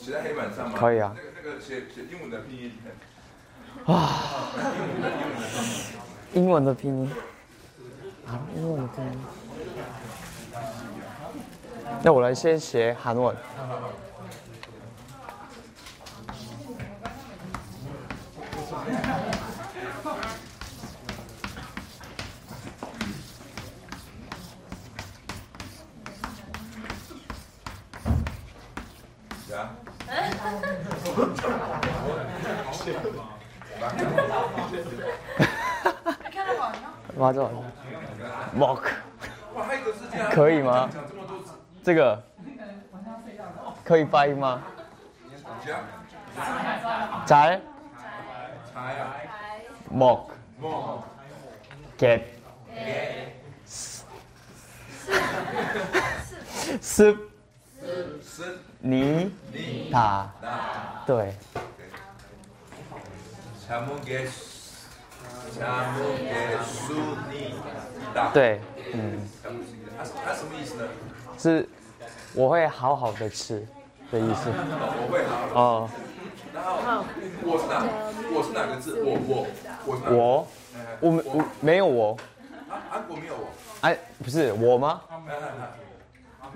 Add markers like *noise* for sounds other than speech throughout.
写在黑板上吗？可以啊那个那个写写英文的拼音。啊，英文的拼音。啊，英文的拼音。那我来先写韩文。이렇게 하는 거 아니야? 맞아. 먹. 哇，还有一个是这样。可以吗讲这么多次，这个可以发音吗？这样。 잘 茶呀， 먹 梦 get 是 습 尼塔，对。对，嗯。什么意思呢？是我会好好的吃的意思。我会好好。哦。然后我是哪？我是哪个字？我我我我我我没有我。韩国没有我。哎，不是我吗？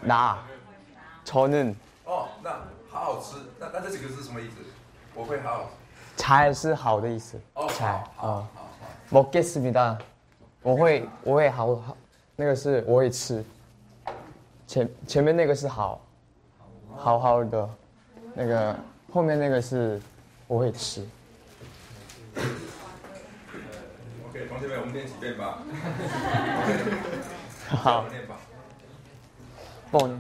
哪？저는 哦，那好好吃。那那这几个是什么意思？我会好好吃。 잘是好的意思。哦， 잘 好好哦，好好。 먹겠습니다. 我会我会好好，那个是我会吃。前前面那个是好，好好的，那个后面那个是我会吃。 OK，同学们，我们练几遍吧。好我们*laughs* 练吧。뻔.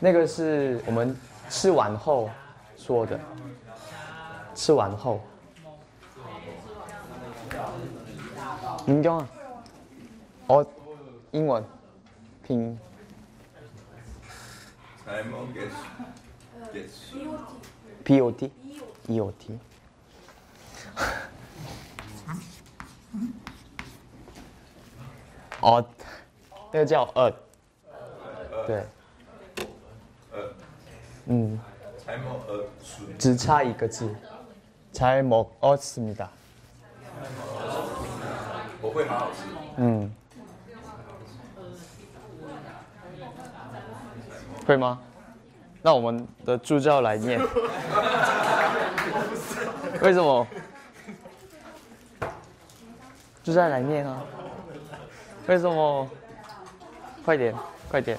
那个是我们吃完后说的。吃完后。明讲啊。哦，英文拼音。P O T E O T。*laughs* 哦，那个叫。对，嗯，只差一个字，잘먹었습니 다。 我会好好吃。嗯，会吗？那我们的助教来念。*laughs* 为什么？助教来念啊？为什么？快点，快点。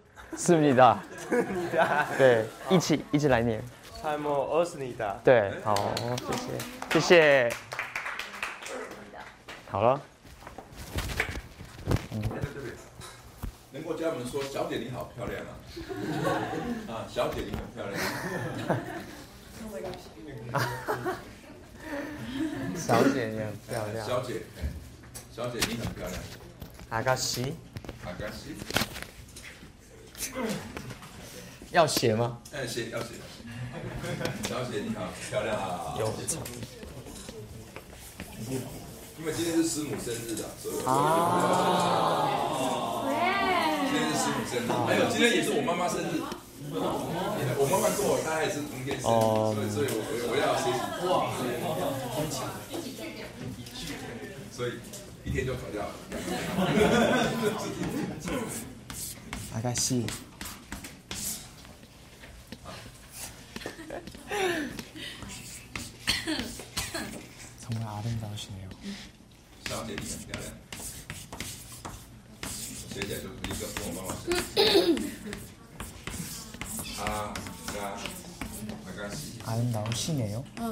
是你的？是你的。对一起一起来念。timeoversny 的。对好谢谢谢谢。好了。能够加盟说小姐你好漂亮。啊小姐你很漂亮。啊小姐你很漂亮小姐小姐你很漂亮。阿加西。阿加西。*laughs* 要写吗？哎，写要写。小姐你好，漂亮啊！有因为今天是师母生日的，所以我啊，今天是师母生日，还有今天也是我妈妈生日。我妈妈跟我她也是同天生哦日，所以所以我我我要谢谢。哇，所以一天就跑掉了。 아가씨. 정말 아름다우시네요. 아, 아름다우시네요. 어.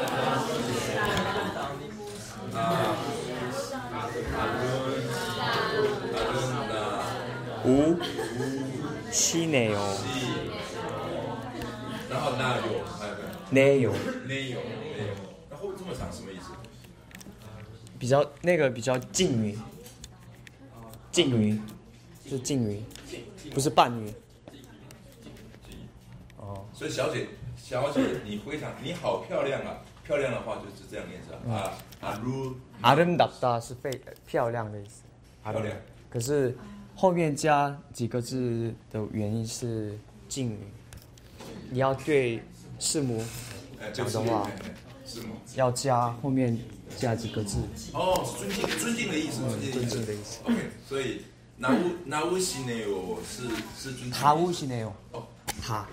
五七奶油然后那有那个。这么长什么意思？比较那个比较静云静云是静云不是半云所以小姐小姐你非常你好漂亮啊。漂亮的话就是这样念着啊。阿如阿珍达达是非漂亮的意思。漂亮。可是后面加几个字的原因是敬语，你要对师母哎，讲的话哎哎是吗？要加后面加几个字，哦，是尊敬尊敬的意思，尊敬的尊意思敬的意思。 OK，所以나우나우시네요是是尊敬的意思。 다우시네요. 哦， 다.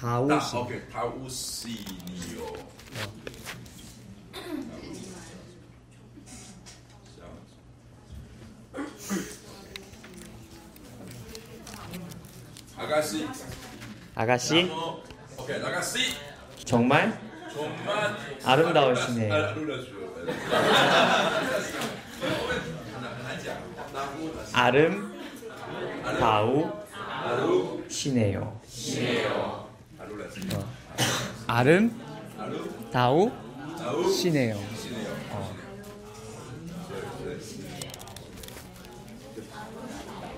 那 다우시. OK，他无视你有。 아가씨. 아가씨. 오케이 아가씨. 정말? 정말 아름다우시네. 아, 아름 다우 시네요. 아름 다우 시네요.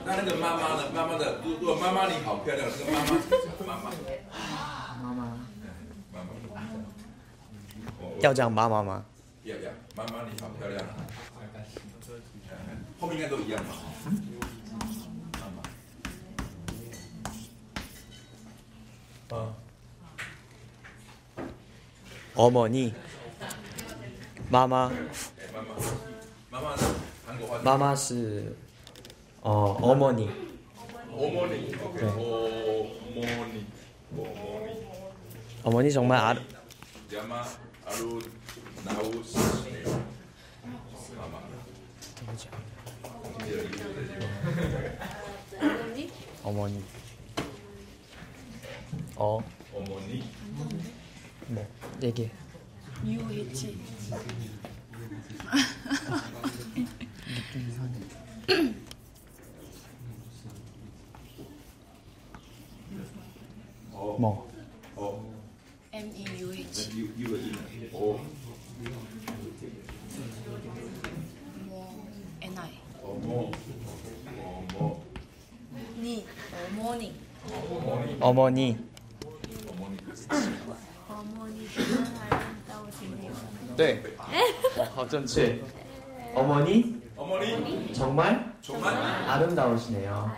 那那个妈妈呢？妈妈的，如如果妈妈你好漂亮，这个妈妈怎么讲妈妈，妈妈妈妈，我要讲妈妈吗？要要，妈妈你好漂亮。后面应该都一样吧？妈妈， 어머니 마마 哎，妈妈，妈妈呢？韩国话。 마마 是 어, 어머니 어머니. 오케이. 어머니. 어머니. 어머니 정말 아, 야마 아루. 마마. 누구지? 어머니? 어머니 어? 어머니. 뭐 얘기해 유해치. 어. *laughs* 뭐. M E U H. 어. 뭐 N I. 니 어머니. 어머니. 어머니 네. 네. 어쩐지 어머니 어머니 정말 정말 아름다우시네요.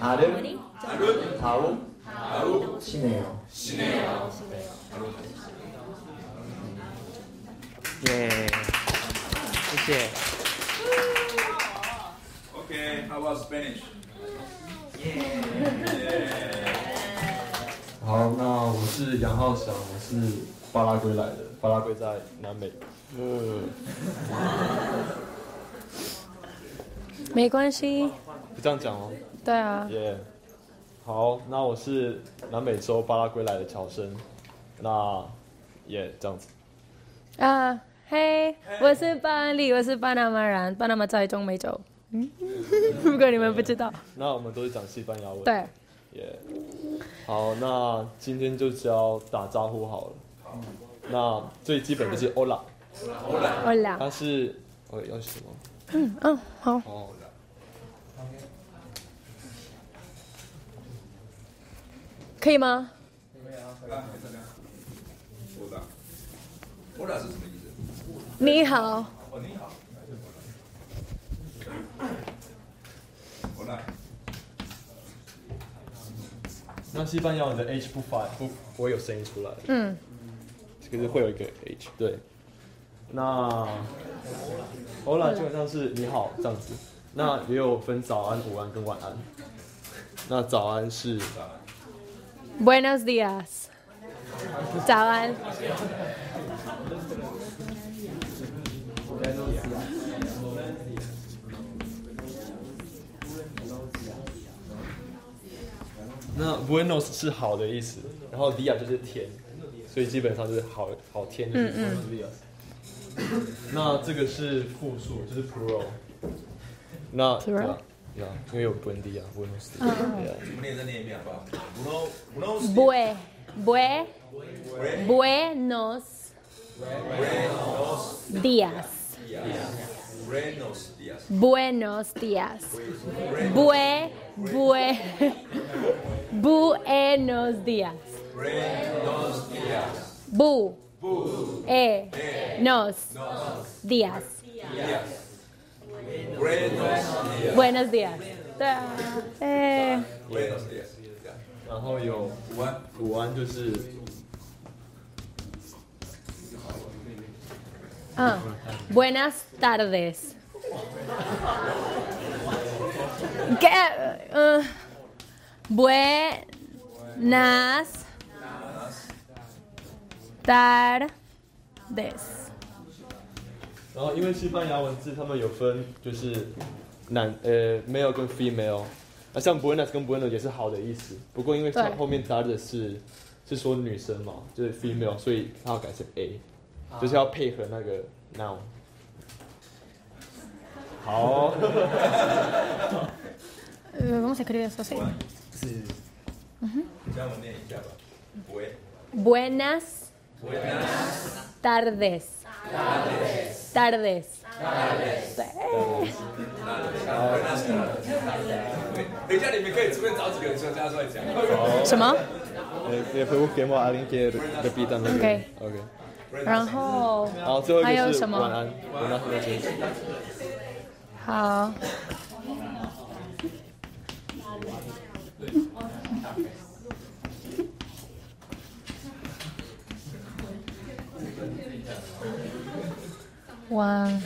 어머니 아름다우시네요. 예. 谢谢. OK How about Spanish 好，那我是杨浩翔，我是巴拉圭来的，巴拉圭在南美。 呃，没关系，不这样讲哦。对啊，耶、好，那我是南美洲巴拉圭来的乔生，那也、这样子。啊，嘿，我是巴黎，我是巴拿马人，巴拿马在中美洲。嗯，如果你们不知道，那我们都是讲西班牙文。对，耶、好，那今天就教打招呼好了。那最基本就是 Hola，我俩，它是哦要什么？嗯嗯，好，哦，可以吗？啊这样我的我的是什么意思你好，哦你好我来那西班牙文的 H 不发不不会有声音出来，嗯，可是会有一个 H。对，那 Hola 基本上是你好这样子，那也有分早安、午安跟晚安。那早安是？Buenos días，早安，那 Buenos 是好的意思，然后 dia 就是天，所以基本上就是好好天就是 Buenos dias。那这个是复数，就是 plural。那 Plural 对啊对啊因为有 buen dia、Buenos dias。对啊我们念再念一遍好不好 Uno Uno bue bue buenos días。 Buenos días Buenos días. Bue, bue, buenos días. Buenos días Bu, e, nos, días. días Buenos días Buenos días. 对啊，哎， Buenos días 然后有午安午安就是嗯，Buenas tardes. ¿Qué? Uh, buenas tardes. 然后因为西班牙文字他们有分就是男呃 male 跟 female，啊像 buenas 跟 bueno 也是好的意思，不过因为它后面搭的是是说女生嘛，就是 female，所以它要改成 a，就是要配合那个 noun。好，Eh, ¿Cómo se escribe eso así? 这样我念一下吧 Buen Buenas tardes. Tardes. 对等一下你们可以随便找几个人说加出来讲什么？eh, busquemos a alguien que repita lo que- Ok. OK。然后好，最后一个是还有什么。好，晚，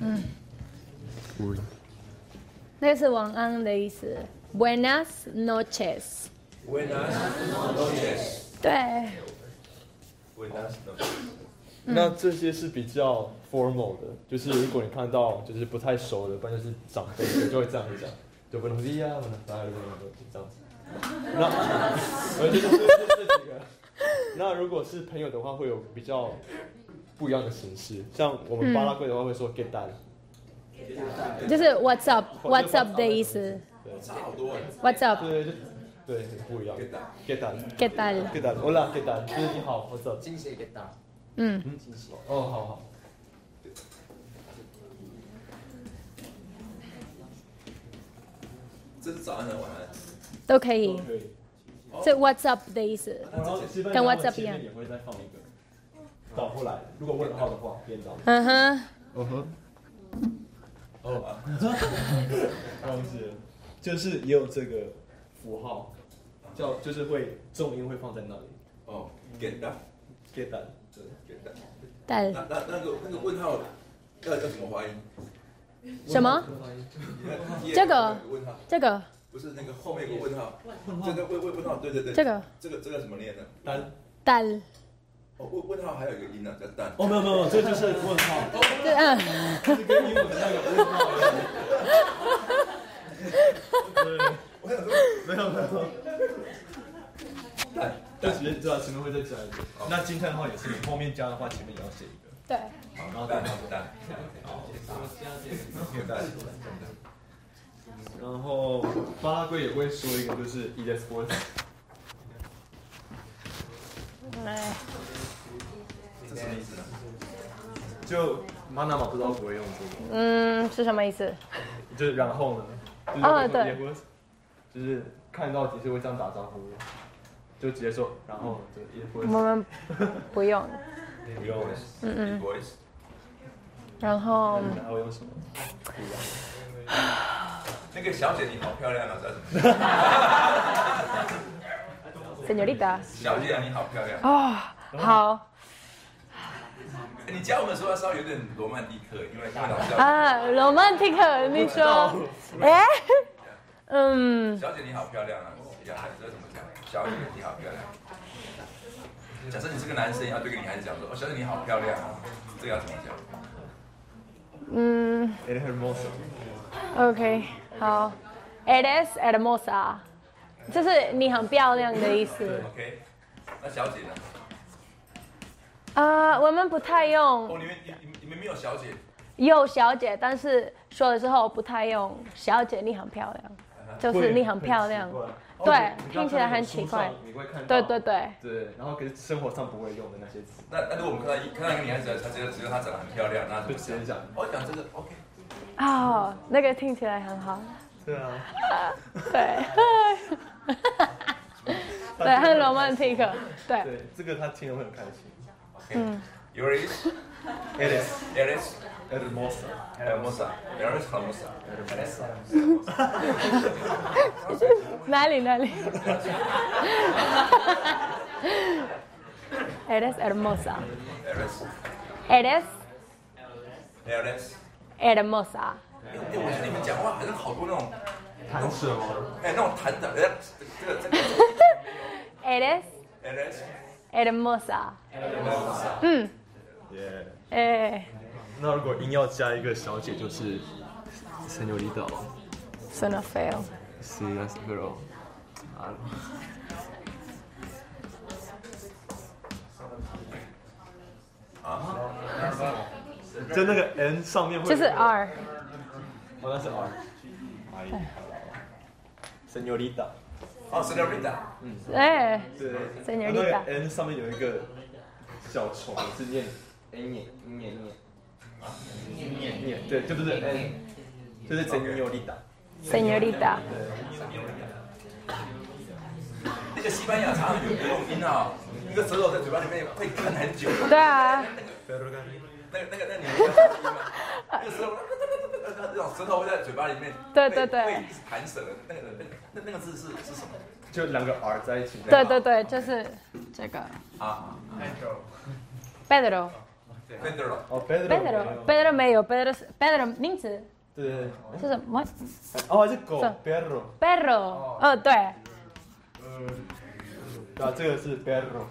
嗯，那个是晚安的意思。Buenas noches。Buenas noches 对，Buenas noches 那这些是比较 formal 的，就是如果你看到就是不太熟的，不然就是长辈的，就会这样讲，就 buenos 这样子。那 *laughs* 呃就是这几个。那如果是朋友的话，会有比较不一样的形式，像我们巴拉圭的话会说 get that，就是 What's up，What's up 的意思。差好多哎 What's up？对，就对，很不一样。Get that get that。¿Qué tal？get that，hola get that，就是你好，what's up？嗯，哦，好好。这是早安的晚安。都可以。可以。这 What's up 的意思。跟 WhatsApp 一样也会再放一个倒过来，如果问号的话，变倒。嗯哼，哦哼。哦，忘记了，就是也有这个符号，叫就是会重音会放在那里。哦，get that，get that，对。get that。但那那那个那个问号要要怎么发音？什么？这个问号这个不是那个后面有个问号，这个问问问号，对对对，这个这个这个怎么念呢？单但哦，问问号还有一个音呢，叫蛋。哦，没有没有，没有，这就是问号，对嗯，就是跟英文的那个问号一样。对，我想说，没有没有，蛋就直接知道前面会再加一个。那惊叹号也是，你后面加的话，前面也要写一个。对，然后蛋蛋蛋，蛋。然后巴拉圭也会说一个，就是 e s p o r t 哎，这什么意思呢？就巴拿马不知道不会用这个，嗯，是什么意思？就是然后呢，就是哦对 e 就是看到其实会这样打招呼，就直接说然后就 e 我们不用。不用，嗯嗯然后然后用什么？那个小姐你好漂亮啊，叫什么？，Señorita，小姐 *laughs* *laughs* 你好漂亮。哦，好你教我们说要稍微有点罗曼蒂克，因为因为老师啊，romantic，你说，哎，嗯，小姐你好漂亮啊，呀，这怎么讲？小姐你好漂亮。假设你是个男生，要对个女孩子讲说，哦，小姐你好漂亮啊，这个要怎么讲？嗯 e hermoso。，OK，好，eres hermosa，就是你很漂亮的意思。OK，那小姐呢？啊，我们不太用哦，用你们你你你们没有小姐，有小姐，但是说的时候不太用小姐，你很漂亮，就是你很漂亮。对听起来很奇怪你会看到。对对对，对，然后可是生活上不会用的那些词，那那如果我们看到一看到一个女孩子，她觉得觉得她长得很漂亮，那就直接？讲。哦，讲这个 OK，哦，那个听起来很好。对啊。对，*laughs* 对，很 romantic。对，对，这个他听了会很开心。嗯 Yours Eres Eres hermosa。 hermosa. Eres hermosa. 哪里哪里？Eres hermosa. Eres Eres Eres。 hermosa. 哎，我觉得你们讲话好像好多那种，弹舌吗？哎，那种弹的，哎，这个这个 Eres Eres Hermosa. 嗯，耶。哎，那如果硬要加一个小姐，就是 señorita。suena feo. Sí, es pero. 啊，就那个 n 上面会这是 R。哦，那是 r。señorita。哦，Senorita，哎，对。Señorita 那个 n 上面有一个小虫，是念 n 念念念。念念念，对，就不是 n，就是 señorita。señorita。那个西班牙常常有有种音啊，一个舌头在嘴巴里面会啃很久。对啊，那个那个那个你们有听吗？那个舌头，那种舌头会在嘴巴里面，对对对会一直弹舌的，那个那那那个字是是什么？就两个 r 在一起。对对对，就是这个啊 Pedro。，Pedro，哦，Pedro。Pedro Pedro 没有 Pedro 是 Pedro 名字对对对。是什么哦，还是狗是，perro。？Perro。哦，对呃啊，这个是 perro。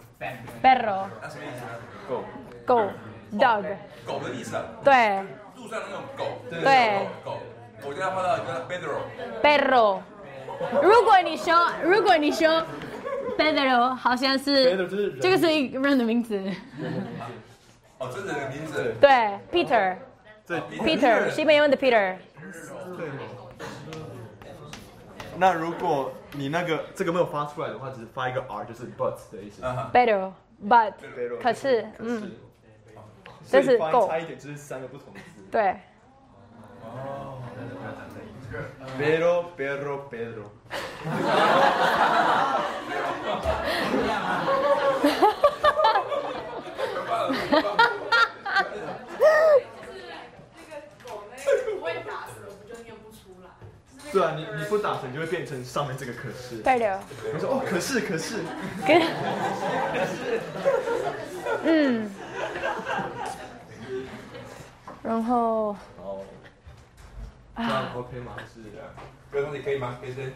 ，Perro 那什么意思呢？狗。狗 dog。狗的意思啊，对路上那种狗，对狗，我叫他碰到一个 Pedro，Pedro。如果你说如果你说 Pedro，好像是是这个是一个人的名字。哦，这是人的名字，对，Peter。对 Peter，西班牙文的 Peter。对那如果你那个这个没有发出来的话，只是发一个 r，就是 but 的意思。啊哈，Pedro but Pero 可是可嗯这是够差一点，就是三个不同。对哦 Pero perro Pedro。*laughs* 对啊，你你不打成就会变成上面这个可是。对的。我说哦，可是可是。跟，嗯，然后这样 OK 吗？是。各位同学可以吗？可以对。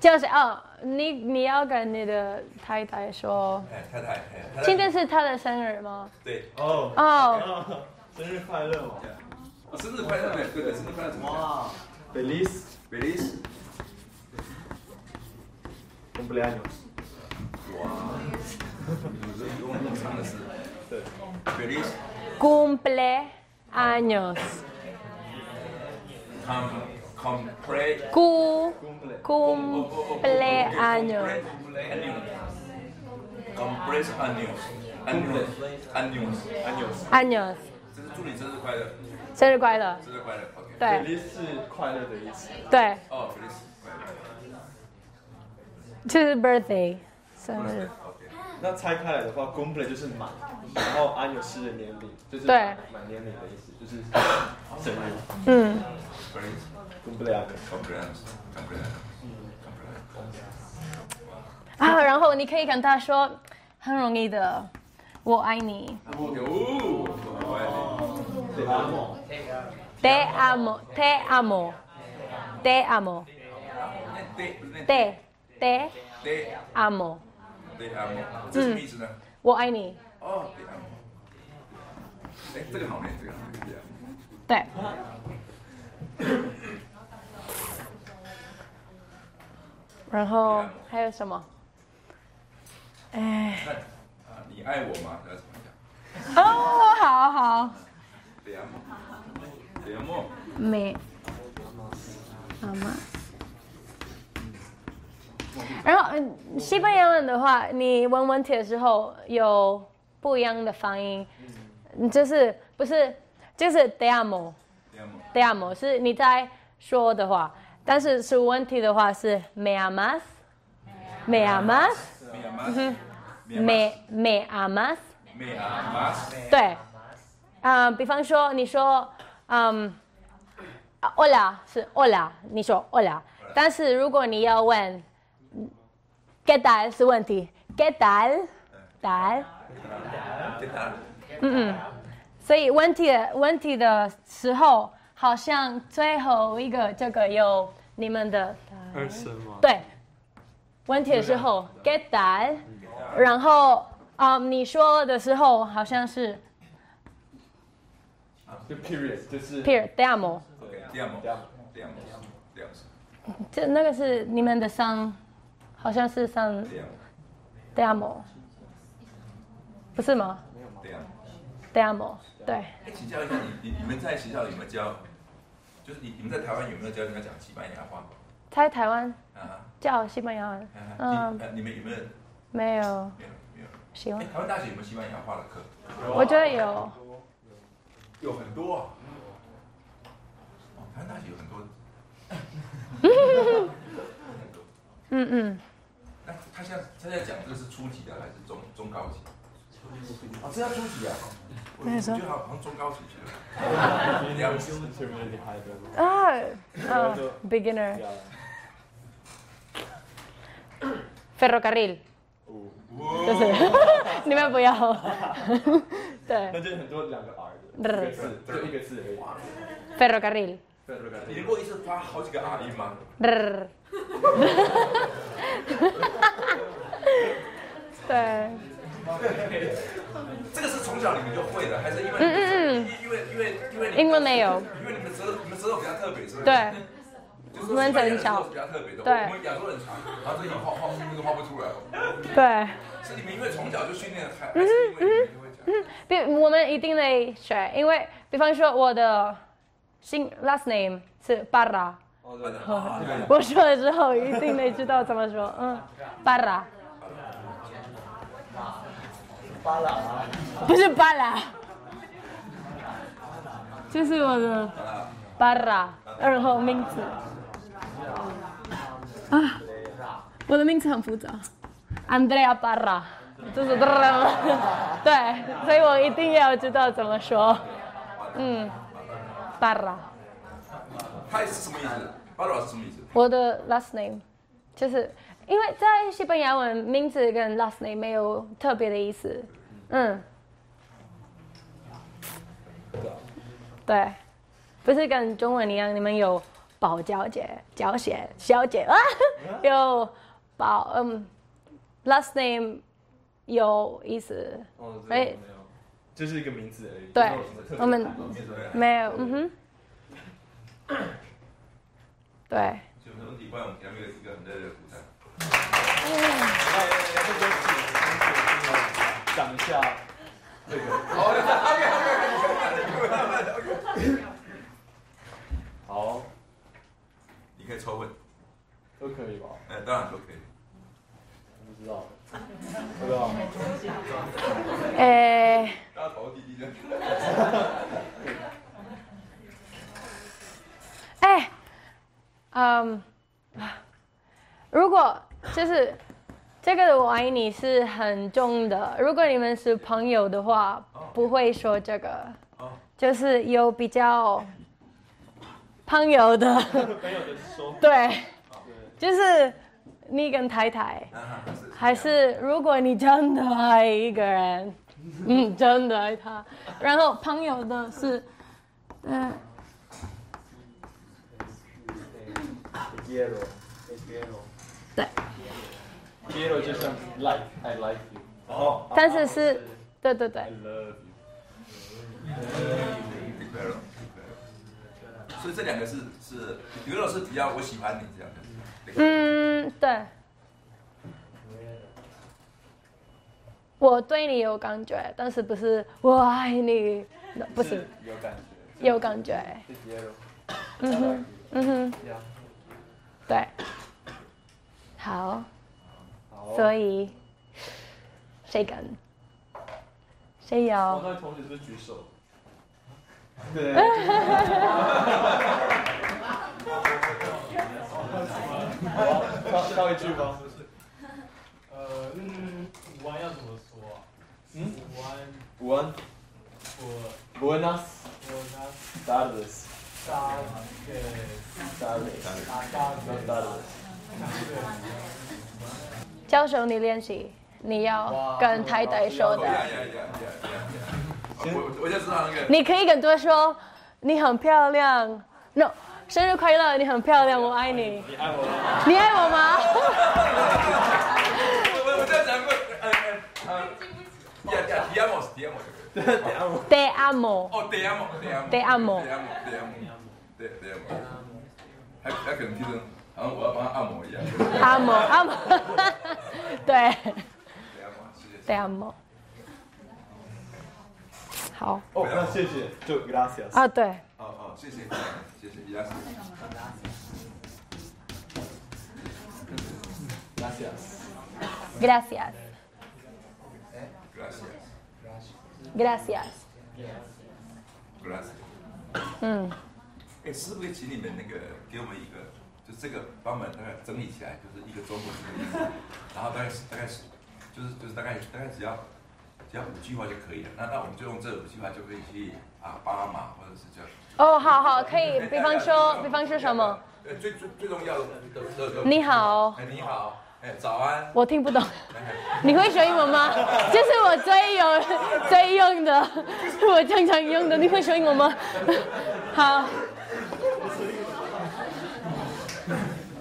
就是哦，你你要跟你的太太说，哎，太太，哎，今天是她的生日吗？对，哦，哦，生日快乐嘛！哦，生日快乐，对对，生日快乐哇那么长的字，对，Feliz cumpleaños。 com compre cu cumpleaños compres años años años años， años，这是祝你生日快乐，生日快乐。生日快乐，OK。对 Feliz 是快乐的意思。对，哦，Feliz 快乐就是 birthday 生日。 那拆开来的话，cumple 就是满，然后 años 是年龄，就是对满年龄的意思，就是生日。嗯。啊，然后你可以跟他说，很容易的，我爱你哦，Te amo。，te amo，对，不是那 te te 对 amo，对 amo，这什么意思呢？我爱你。哦，对 amo。哎，这个好呢，这个对。然后还有什么？哎，你爱我吗？要怎么讲？哦，好好，对 amo。对 amo。没，妈妈。然后，嗯，西班牙文的话，你问问题的时候有不一样的发音，嗯就是不是就是 de amo，de amo 是你在说的话，但是是问题的话是 me amas，me amas，Me amas。me me amas，Me amas。对，啊、比方说你说，嗯、啊 hola 是 hola，你说 hola，但是如果你要问 qué tal 是问题，qué tal，tal，¿Qué tal？嗯嗯，所以问题的问题的时候，好像最后一个这个有你们的二声吗？对，问题的时候 get that，然后啊、你说的时候好像是就 period 就是。amo。Te amo。Te amo。这那个是你们的上，好像是上 demo，不是吗 Te amo。？demo，对，哎，请教一下，你你你们在学校有没有教？就是你你们在台湾有没有教人家讲西班牙话？在台湾啊，教西班牙文，嗯，嗯你呃你们有没有？没有没有没有。喜欢哎，，台湾大学有没有西班牙话的课？我觉得有，有很多啊。哦，台湾大学有很多。嗯 *laughs* 嗯，那他现在他在讲这个是初级的还是中中高级？哦，这要初级啊！我觉得好像中高级去了。啊啊，beginner。Ferrocarril，就是你们不要，*laughs* 那对就很多两个 R 的，一个字就一个字而已。，ferrocarril，你能够一次发好几个 R 音吗？*laughs* 对，这个是从小你们就会的，还是因为嗯嗯嗯。因为因为因为你们英文没有，因为你们舌头你们舌头比较特别，是不是？对，就是说我们很小比较特别的，对。我们亚洲人长，然后这里画画那个画不出来，对，是你们因为从小就训练，还还是因为你们就会讲？比我们一定得学，因为比方说我的姓 last name 是 Barra，啊我说了之后一定得知道怎么说，嗯，Barra，巴拉啊，不是 Barra，这是我的啊 Barra，然后名字。啊，我的名字很复杂，Andrea Barra，就是对，所以我一定要知道怎么说。嗯，Barra，它是什么意思？巴罗是什么意思？我的 last name 就是因为在西班牙文名字跟 last name 没有特别的意思。嗯，对，不是跟中文一样，你们有保小姐、小姐、小姐啊，有保嗯，last name 有意思，哦，就是一个名字而已。对我们没有，嗯哼，*coughs* 对，就没问题，不然我们给他们一个热烈的鼓掌。讲一下这个。好的，OK OK OK。好，你可以抽问，都可以吧？哎，当然都可以。我不知道，*laughs* 哎，嗯，如果就是这个我爱你是很重的，如果你们是朋友的话，不会说这个，就是有比较朋友的，朋友的说，对，就是你跟太太，还是如果你真的爱一个人，*laughs* 嗯，真的爱他，然后朋友的是，嗯。对，quiero 就像 like，I like you。哦但是是，对对对。所以这两个是是，有的是比较我喜欢你这样的。嗯，对，我对你有感觉，但是不是我爱你，不是有感觉。有感觉，嗯哼，嗯哼，对，好，好。所以谁敢？谁我要？那同学是举手？对。好，挑挑一句吧。呃，嗯，午安要怎么说？嗯，午安，午安。我 Buenas 我拿 tardes。tardes。大大 Buenas tardes。教授，你练习，你要跟太太说的。呀呀呀呀呀！我我就知道那个。你可以跟多说，你很漂亮。No，生日快乐，你很漂亮，我爱你。你爱我吗？你爱我吗？我我在讲过，呃呃呃，呀呀，diamos diamos。*laughs* Te amo。哦，diamos diamos。Te amo diamos diamos。对 diamos。还还可能听成好像我要帮他按摩一样。*laughs* amo amo。对 diamos，谢谢。，te amo。好哦，那谢谢，就 gracias。啊，对，哦哦，谢谢谢谢，伊拉斯。gracias。gracias Gracias gracias。嗯，哎，是不是请你们那个给我们一个，就这个帮我们大概整理起来，就是一个中文的意思，然后大概是大概是就是就是大概大概只要只要五句话就可以了。那那我们就用这五句话就可以去啊巴马或者是叫哦，好好，可以。*laughs* 比方说，比方说什么？？呃，最最最重要的。你好哎，你好，哎，早安。我听不懂。哎你会说英文吗？这是我最有最用的，我常常用的。你会说英文吗？*laughs* 好。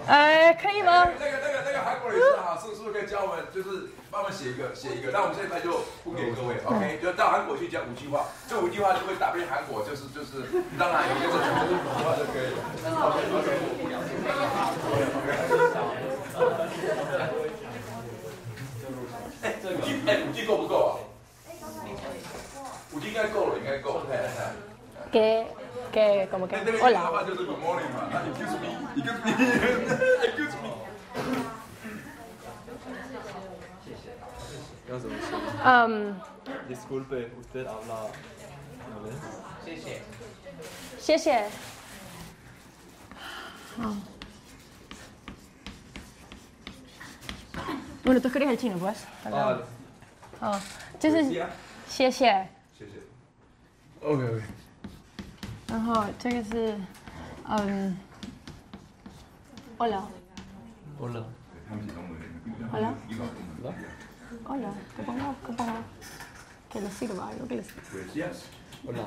哎，可以吗？那个那个那个韩国人也是哈，是是不是可以教我们，就是帮我们写一个写一个？那我们现在就不给各位，OK？就到韩国去讲五句话，这五句话就会打遍韩国，就是就是，当然有些是讲这五句话就可以了。哎，五句哎五句够不够啊？五句应该够了，应该够了。哎哎 Que que como que 那那个英文的 hola。话就是 Good morning 嘛，那 excuse me，excuse me，excuse me。*laughs* 要怎么说嗯，？Disculpe, usted habla inglés. 谢谢。好。Bueno, tú escribes el chino, pues. 啊，好，就是谢谢。谢谢。OK OK，然后这个是，嗯 Hola. Que ponga, que ponga. Que le sirva algo, que le sirva. Gracias. 我了。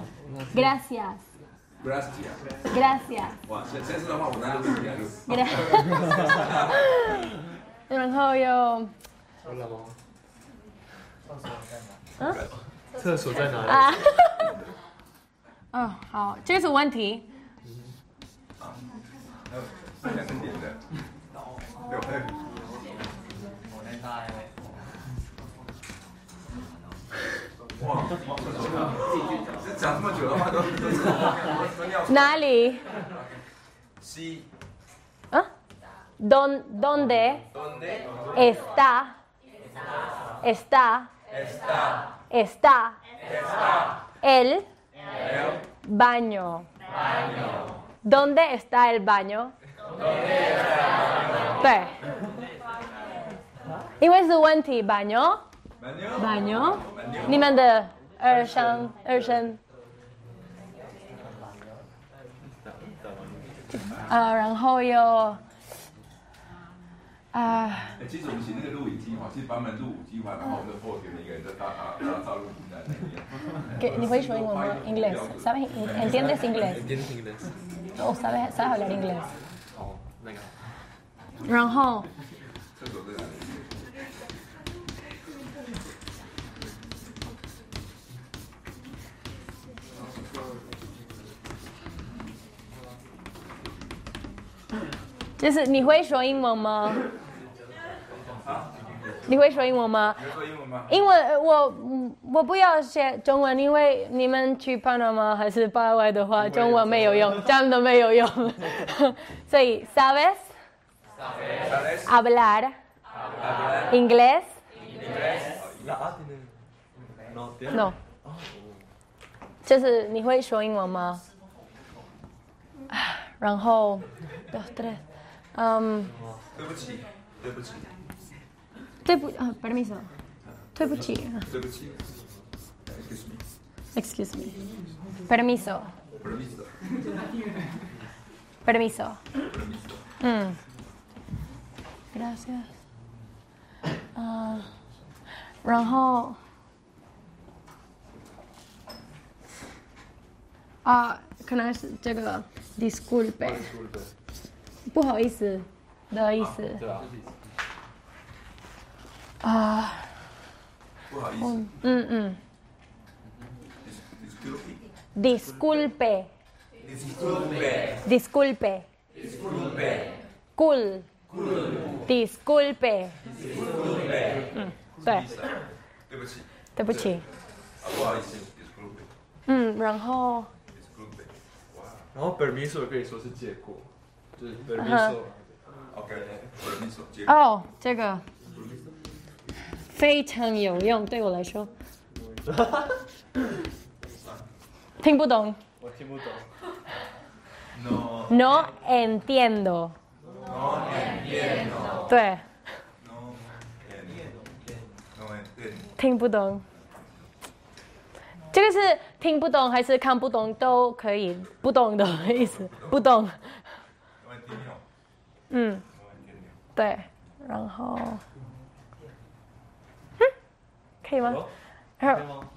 Gracias. Gracias。Gracias. 哇，现现在的话，我拿着录音啊，就 Gracias. 然后有我了吗？啊厕所在哪里？啊，哦，好，这个是问题。还有两个点的。对，还有讲这么久的话都都是都尿哪里？西啊？Don dónde donde está está está está el baño? ¿Dónde está el baño? 对，因为是问题，baño 马牛，你们的二声二声。啊，然后又啊。其实我们请那个录影机哈，其实版本录五 G 嘛，然后我们的 Ford 一个人在大大大大陆。你会说英文吗？English，啥？Entiendes English？Entiendes English？哦，啥啥好聊 English？哦，那个。然后。厕所在？就是你会说英文吗？你会说英文吗？英文我嗯我不要写中文，因为你们去巴拿马还是巴外的话，中文没有用，真的没有用。*laughs* 所以，sabes ¿Sabes? hablar inglés? La A tiene. No, tiene. No，就是你会说英文吗？啊然后，dos tres，嗯，对不起，对不起，对不啊，permiso，对不起对不起。Excuse me.，excuse me，permiso，Permiso. permiso，Permiso. 嗯，gracias，啊，然后，啊，可能是这个 disculpe，不好意思的意思。对啊。啊，不好意思。嗯嗯 Excuse me.，disculpe，Disculpe. disculpe，Disculpe. cool，disculpe，嗯，对，对不起，对不起，啊，不好意思，Disculpe. 嗯，然后 Disculpe. 哇然后 permiso 可以说是借过，对对对哦这个非常有用对我来说。*laughs* 听不懂。我听不懂。*laughs* No no and 电脑 no and 电脑对 no 对听不懂。这个是听不懂还是看不懂都可以不懂的意思不懂。嗯，对，然后，嗯，可以吗？然后可以吗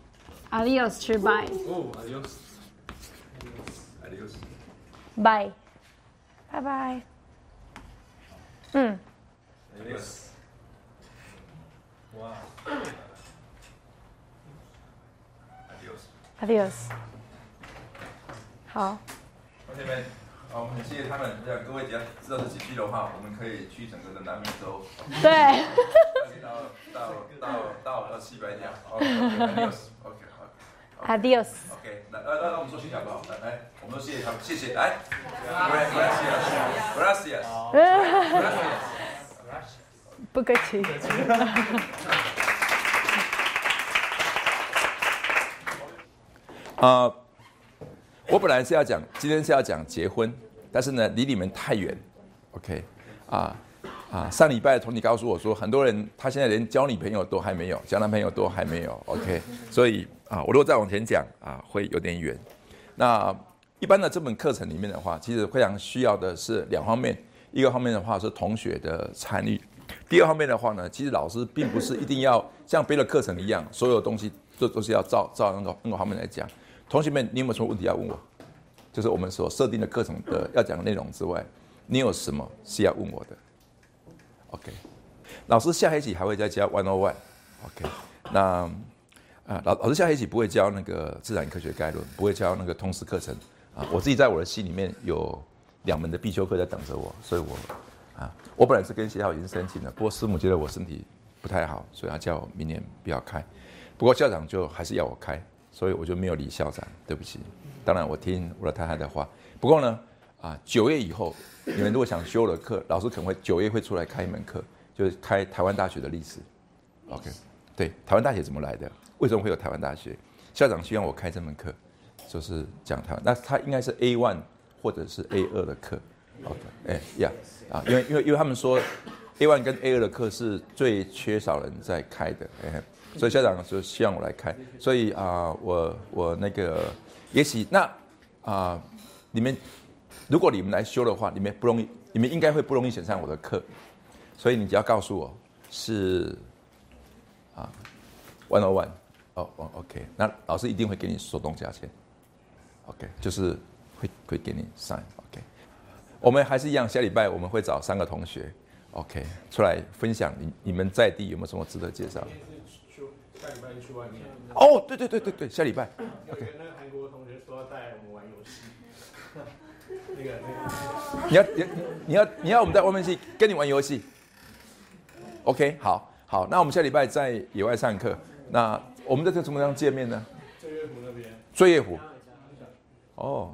？，adios 是 bye 哦，adios。Adiós. bye，拜拜。嗯 adios。好，同学们，啊，我们很谢谢他们。让各位只要知道这几句的话，我们可以去整个的南美洲，对，到到到到到西班牙。Adiós. OK. adios。OK，来来来，我们说谢谢好不好？来来，我们说谢谢他们，谢谢，来，Gracias，Gracias，Gracias。*laughs* 不客气。*laughs* 啊、我本来是要讲，今天是要讲结婚，但是呢，离你们太远，OK，啊啊，上礼拜同你告诉我说，很多人他现在连交女朋友都还没有，交男朋友都还没有。OK，所以啊，我如果再往前讲啊，会有点远。那一般的这本课程里面的话，其实非常需要的是两方面，一个方面的话是同学的参与，第二方面的话呢，其实老师并不是一定要像别的课程一样，所有东西都都是要照照那个那个方面来讲。同学们，你有没有什么问题要问我？就是我们所设定的课程的要讲的内容之外，你有什么是要问我的？OK，老师下学期还会再教 One on One，OK，那啊老老师下学期不会教那个自然科学概论，不会教那个通识课程啊。我自己在我的系里面有两门的必修课在等着我，所以我啊，我本来是跟学校已经申请了，不过师母觉得我身体不太好，所以他叫我明年不要开。不过校长就还是要我开，所以我就没有理校长，对不起。当然我听我的太太的话。不过呢，啊，九月以后，你们如果想修我的课，老师可能会九月会出来开一门课，就是开台湾大学的历史。OK，对，台湾大学怎么来的？为什么会有台湾大学？校长希望我开这门课，就是讲台湾。那他应该是 A one 或者是 A 二的课。OK，哎呀，啊，因为因为因为他们说 A one 跟 A 二的课是最缺少人在开的，哎，所以校长就希望我来开。所以啊，我我那个。也许那啊，你们如果你们来修的话，你们不容易，你们应该会不容易选上我的课，所以你只要告诉我是啊，one on one，哦哦，OK，那老师一定会给你手动加钱，OK，就是会会给你 sign，OK，我们还是一样，下礼拜我们会找三个同学，OK，出来分享你你们在地有没有什么值得介绍？下礼拜去外面。哦，对对对对对，下礼拜，OK。那个那个，你要你你要你要我们在外面去跟你玩游戏，OK，好，好，那我们下礼拜在野外上课，那我们在这怎么样见面呢？醉月湖那边。醉月湖。哦，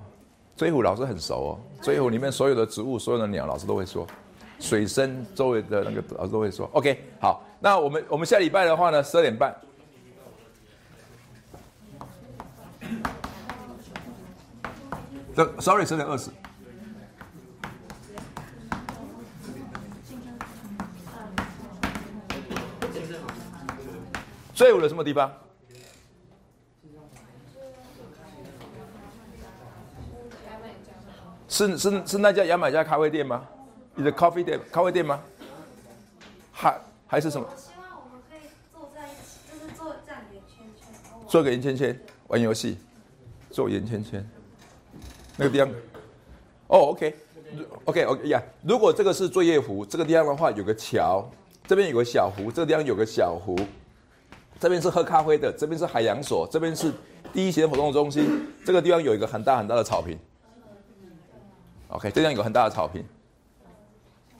追月湖老师很熟哦，追月湖里面所有的植物、所有的鸟，老师都会说，水深周围的那个老师都会说，OK，好，那我们我们下礼拜的话呢，十二点半。这，sorry，十点二十。最有的什么地方？是是是那家牙买加咖啡店吗？你的 coffee 店咖啡店吗？还还是什么？希望我们可以坐在一起，就是做这样圆圈圈。做个圆圈圈，玩游戏，做圆圈圈。那个地方，哦，OK，OK，OK 呀。如果这个是作业湖，这个地方的话有个桥，这边有个小湖，这个地方有个小湖，这边是喝咖啡的，这边是海洋所，这边是第一线活动中心，这个地方有一个很大很大的草坪。OK，这样有个很大的草坪。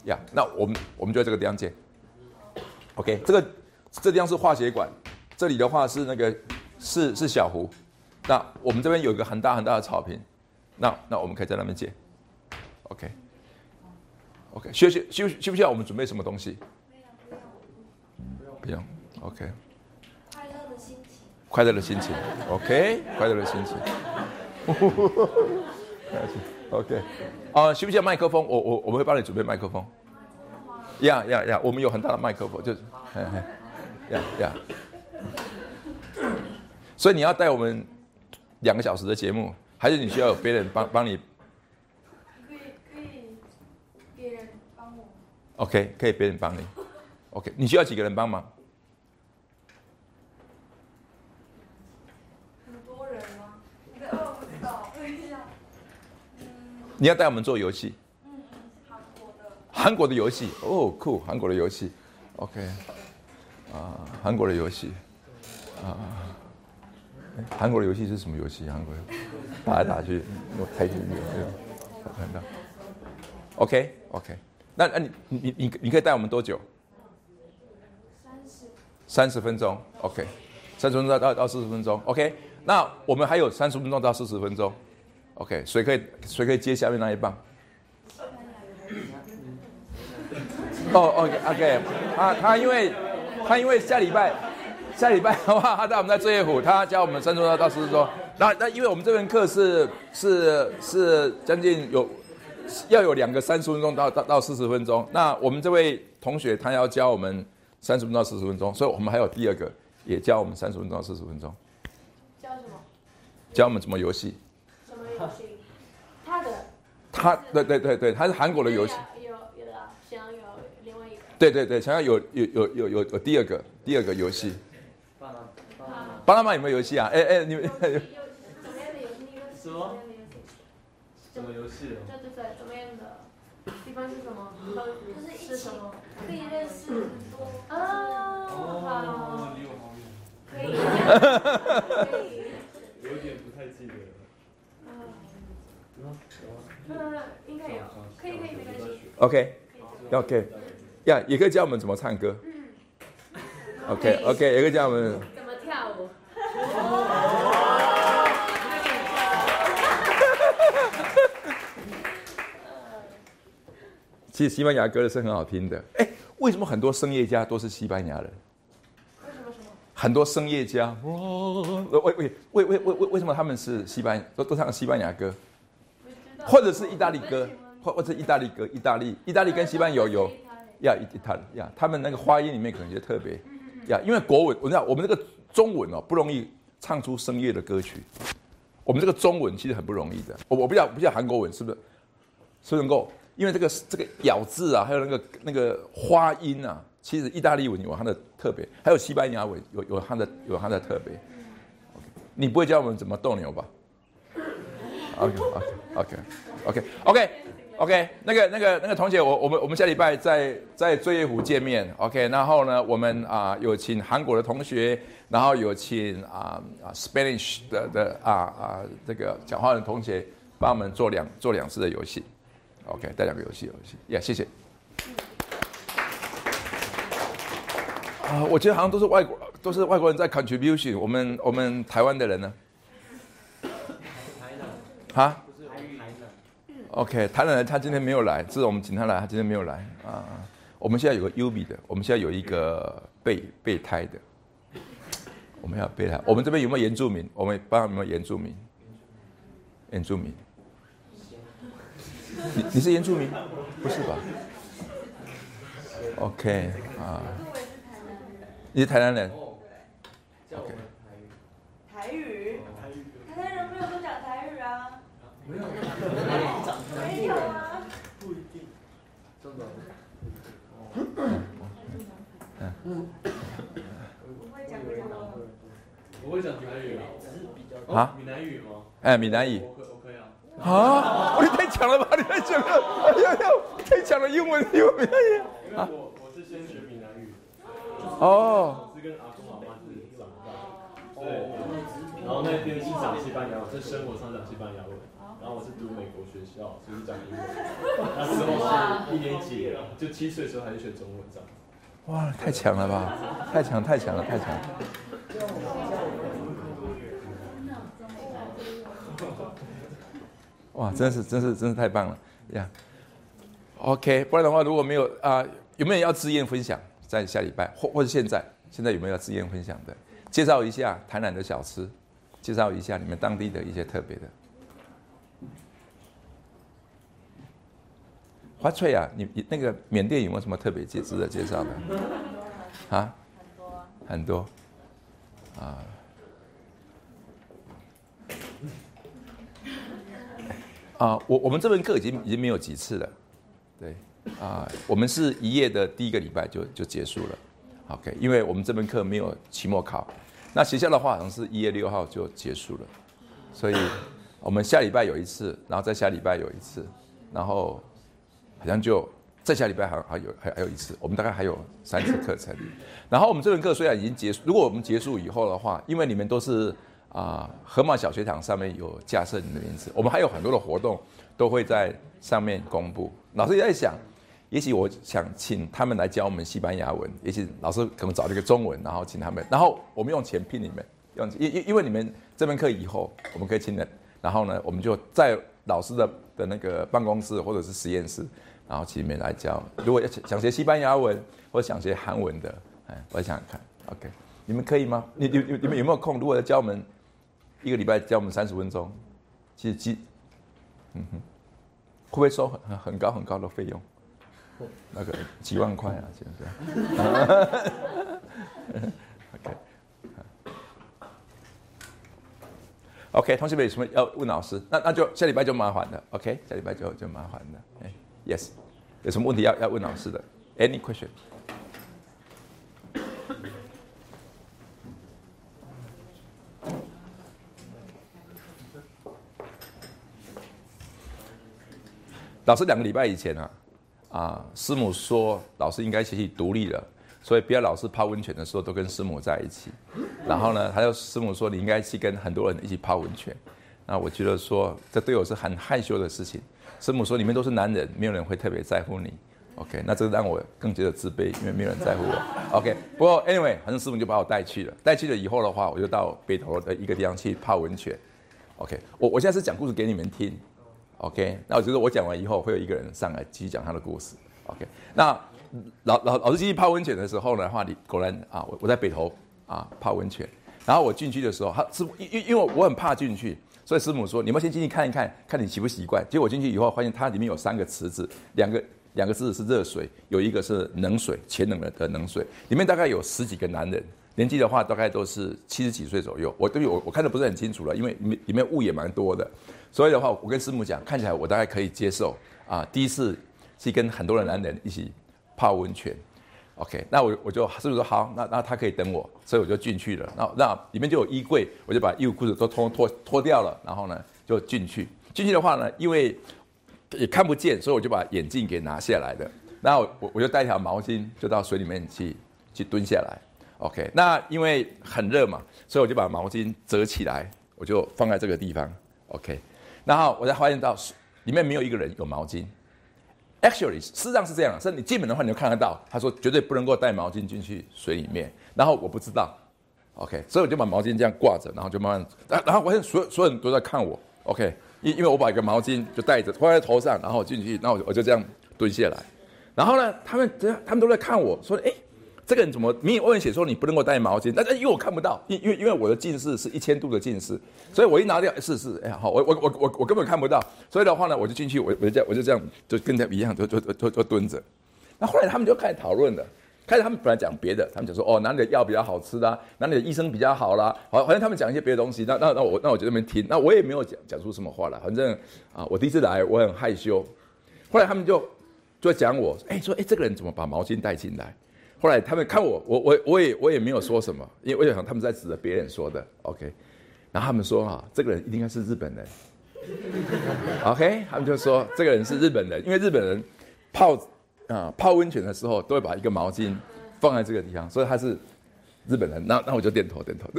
呀，那我们我们就在这个地方见。OK，这个这地方是化学馆，这里的话是那个是是小湖，那我们这边有一个很大很大的草坪。那那我们可以在那边见，OK，OK，需需需需不需要我们准备什么东西？不用，OK。快乐的心情。快乐的心情，OK，快乐的心情。*laughs* OK，啊，需不需要麦克风？我我我们会帮你准备麦克风。呀呀呀，我们有很大的麦克风，就是，呀呀。所以你要带我们两个小时的节目。还是你需要有别人帮帮你？可以可以，别人帮我。OK，可以别人帮你。OK，你需要几个人帮忙？很多人吗？我不知道，等一下。你要带我们做游戏。嗯韩国的。韩国的游戏哦，酷！韩国的游戏，OK。啊，韩国的游戏，啊，韩国的游戏是什么游戏？韩国？*laughs* 打来打去，我开心有没有？看到？OK OK，那那你你你你可以带我们多久？三十。三十分钟，OK，三十分钟到到四十分钟，OK。那我们还有三十分钟到四十分钟，OK。谁可以谁可以接下面那一棒？*laughs* 哦，OK OK，他他因为他因为下礼拜下礼拜的话，他带我们在作业湖，他教我们三十分钟到四十分钟。那那因为我们这门课是是是将近有要有两个三十分钟到到到四十分钟。那我们这位同学他要教我们三十分钟到四十分钟，所以我们还有第二个也教我们三十分钟到四十分钟，教什么？教我们怎么游戏。什么游戏？他的他对对对对，他是韩国的游戏。有有的，想要有另外一个。对对对，想要有有有有有有第二个第二个游戏。巴拿马有没有游戏啊？哎哎，你们有怎么样的游戏？那个什么怎么样的游戏？什么游戏哦？对对对，怎么样的？地方是什么？就是是什么？可以认识很多啊，好，离我好远，可以，有点不太记得了。嗯，应该有，可以可以没关系。OK OK，呀，也可以教我们怎么唱歌。OK OK，也可以教我们。跳舞？*laughs* 其实西班牙歌是很好听的。哎，为什么很多声乐家都是西班牙人？为什么什么？很多声乐家，哦为为为为为为为什么他们是西班都都唱西班牙歌。或者是意大利歌，或或者意大利歌，意大利意大利跟西班牙有有呀意大利呀，他们那个发音里面可能就特别呀，因为国文，我知道我们这个中文哦不容易唱出声乐的歌曲，我们这个中文其实很不容易的。我我不知道不知道韩国文是不是是能够，因为这个这个咬字啊，还有那个那个发音啊，其实意大利文有它的特别，还有西班牙文有有它的有它的特别。你不会教我们怎么斗牛吧？OK OK OK OK OK OK，那个那个那个同学，我我们我们下礼拜在在醉月湖见面，OK，然后呢，我们啊、有请韩国的同学，然后有请啊啊 Spanish 的的啊啊这个讲话的同学帮我们做两做两次的游戏，OK，带两个游戏游戏，呀、谢谢。啊、我觉得好像都是外国都是外国人在 contribution，我们我们台湾的人呢？啊？OK，台南人他今天没有来，这是我们请他来，他今天没有来啊。我们现在有个 U B 的，我们现在有一个备备胎的，我们要备胎。我们这边有没有原住民？我们班上有没有原住民？原住民？你你是原住民？不是吧？OK 啊，你是台南人？OK，台语，台南人没有都讲台语啊。没有，没有啊。不会讲不讲吗？我会讲台语啊。啊闽南语吗？哎，闽南语。我可我可以啊。啊！你太强了吧！你太强了！哎呀呀，太强了！英文英文闽南语因为我我是先学闽南语，哦我是跟阿公阿妈是长大，对。然后那边是讲西班牙文，在生活上讲西班牙文。然后我是读美国学校，所以是讲英文。*laughs* 那时候是一年级，就七岁的时候还是学中文这样。哇，太强了吧！太强太强了，太强了！哇，真是真是真是太棒了呀！OK，不然的话，如果没有啊、有没有要自愿分享？在下礼拜或或者现在，现在有没有要自愿分享的？介绍一下台南的小吃，介绍一下你们当地的一些特别的。华翠啊，你你那个缅甸有没有什么特别介值得介绍的？啊？很多。啊。啊，我我们这门课已经已经没有几次了，对，啊，我们是一页的第一个礼拜就就结束了，OK，因为我们这门课没有期末考，那学校的话好像是一月六号就结束了，所以我们下礼拜有一次，然后再下礼拜有一次，然后好像就再下礼拜还还有还还有一次，我们大概还有三次课程。然后我们这门课虽然已经结束，如果我们结束以后的话，因为你们都是啊、河马小学堂上面有架设你的名字，我们还有很多的活动都会在上面公布。老师也在想，也许我想请他们来教我们西班牙文，也许老师可能找这个中文，然后请他们，然后我们用钱聘你们，用因因因为你们这门课以后，我们可以请人，然后呢，我们就在老师的的那个办公室或者是实验室，然后请你们来教。如果要想想学西班牙文或者想学韩文的，哎，我想想看，OK，你们可以吗？你你你们有没有空？如果要教我们一个礼拜教我们三十分钟，其实基，嗯哼，不会收很很高很高的费用？那个几万块啊，现在。*laughs* OK。OK，同学们有什么要问老师？那那就下礼拜就麻烦了。OK，下礼拜就就麻烦了。哎，Yes，有什么问题要要问老师的？Any question？老师两个礼拜以前啊，啊，师母说老师应该学习独立了，所以不要老是泡温泉的时候都跟师母在一起。然后呢，他就师母说你应该去跟很多人一起泡温泉。那我觉得说这对我是很害羞的事情。师母说你们都是男人，没有人会特别在乎你。OK，那这让我更觉得自卑，因为没有人在乎我。OK，不过 Anyway，反正师母就把我带去了。带去了以后的话，我就到北投的一个地方去泡温泉。OK，我我现在是讲故事给你们听。OK，那我觉得我讲完以后，会有一个人上来继续讲他的故事。OK，那老老老师继续泡温泉的时候的，话你果然啊，我我在北投啊泡温泉，然后我进去的时候，他是因因因为我很怕进去，所以师母说你们先进去看一看，看你习不习惯。结果我进去以后，发现它里面有三个池子，两个两个池子是热水，有一个是冷水，浅冷的的冷水，里面大概有十几个男人，年纪的话大概都是七十几岁左右。我对我我看的不是很清楚了，因为里面里面雾也蛮多的。所以的话，我跟师母讲，看起来我大概可以接受啊。第一次是跟很多的男人一起泡温泉，OK，那我我就师母说好，那那他可以等我，所以我就进去了。那那里面就有衣柜，我就把衣服裤子都脱脱脱掉了，然后呢就进去。进去的话呢，因为也看不见，所以我就把眼镜给拿下来的。然后我我就带一条毛巾，就到水里面去去蹲下来，OK。那因为很热嘛，所以我就把毛巾折起来，我就放在这个地方，OK。然后我才发现到里面没有一个人有毛巾。Actually，事实上是这样，是你进门的话你就看得到。他说绝对不能够带毛巾进去水里面。然后我不知道，OK，所以我就把毛巾这样挂着，然后就慢慢。然然后我现所有所有人都在看我，OK，因因为我把一个毛巾就带着放在头上，然后我进去，然后我就这样蹲下来。然后呢，他们这样他们都在看我说，哎。这个人怎么明明外面写说你不能够带毛巾？但是因为我看不到，因因为因为我的近视是一千度的近视，所以我一拿掉，是是，哎呀好，我我我我我根本看不到，所以的话呢，我就进去，我我就这样我就这样就跟他一样，就就就就蹲着。那后来他们就开始讨论了，开始他们本来讲别的，他们讲说哦哪里的药比较好吃啦，哪里的医生比较好啦，好好像他们讲一些别的东西。那那那我那我就那边听，那我也没有讲讲出什么话来，反正啊我第一次来我很害羞。后来他们就就讲我，哎说哎这个人怎么把毛巾带进来？后来他们看我，我我我也我也没有说什么，因为我想他们在指着别人说的，OK。然后他们说啊，这个人一定该是日本人，OK。他们就说这个人是日本人，因为日本人泡啊泡温泉的时候都会把一个毛巾放在这个地方，所以他是日本人。那那我就点头点头。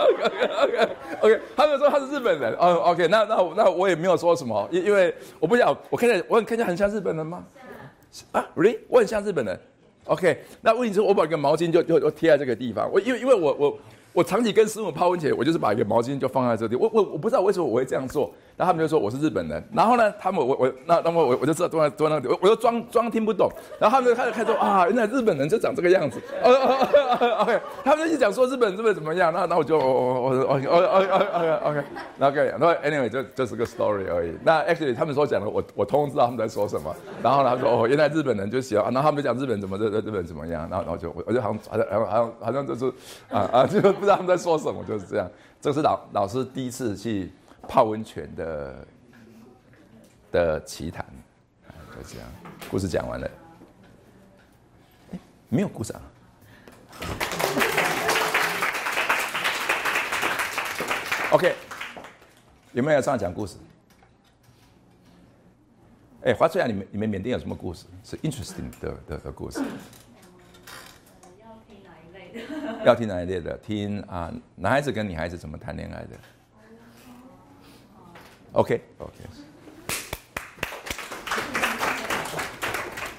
OK *laughs* OK OK 他们说他是日本人，哦 OK。那那那我也没有说什么，因因为我不想我看起来我很看起来很像日本人吗？啊，really？我很像日本人，OK。那问题是，我把一个毛巾就就就贴在这个地方。我因为因为我我我长期跟师傅泡温泉，我就是把一个毛巾就放在这里。我我我不知道为什么我会这样做。然后他们就说我是日本人。然后呢，他们我我那那么我我就知道蹲在蹲在那里，我我就装装听不懂。然后他们就开始开始说啊，原来日本人就长这个样子。OK，他们就讲说日本日本怎么样？那那我就我我我 OK OK OK OK OK。然后 Anyway 就就是个 story 而已。那 Actually 他们所讲的，我我通通知道他们在说什么。然后他说哦，原来日本人就喜欢。然后他们讲日本怎么日日本怎么样？然后然后就我我就好像好像好像好像就是啊啊，就不知道他们在说什么，就是这样。这是老老师第一次去。泡温泉的的奇谈，就这样，故事讲完了。没有鼓掌。OK，有没有要上讲故事？哎，华翠啊，你们你们缅甸有什么故事？是 interesting 的的的故事？要听哪一类的？要听哪一类的？听啊，男孩子跟女孩子怎么谈恋爱的？OK，OK。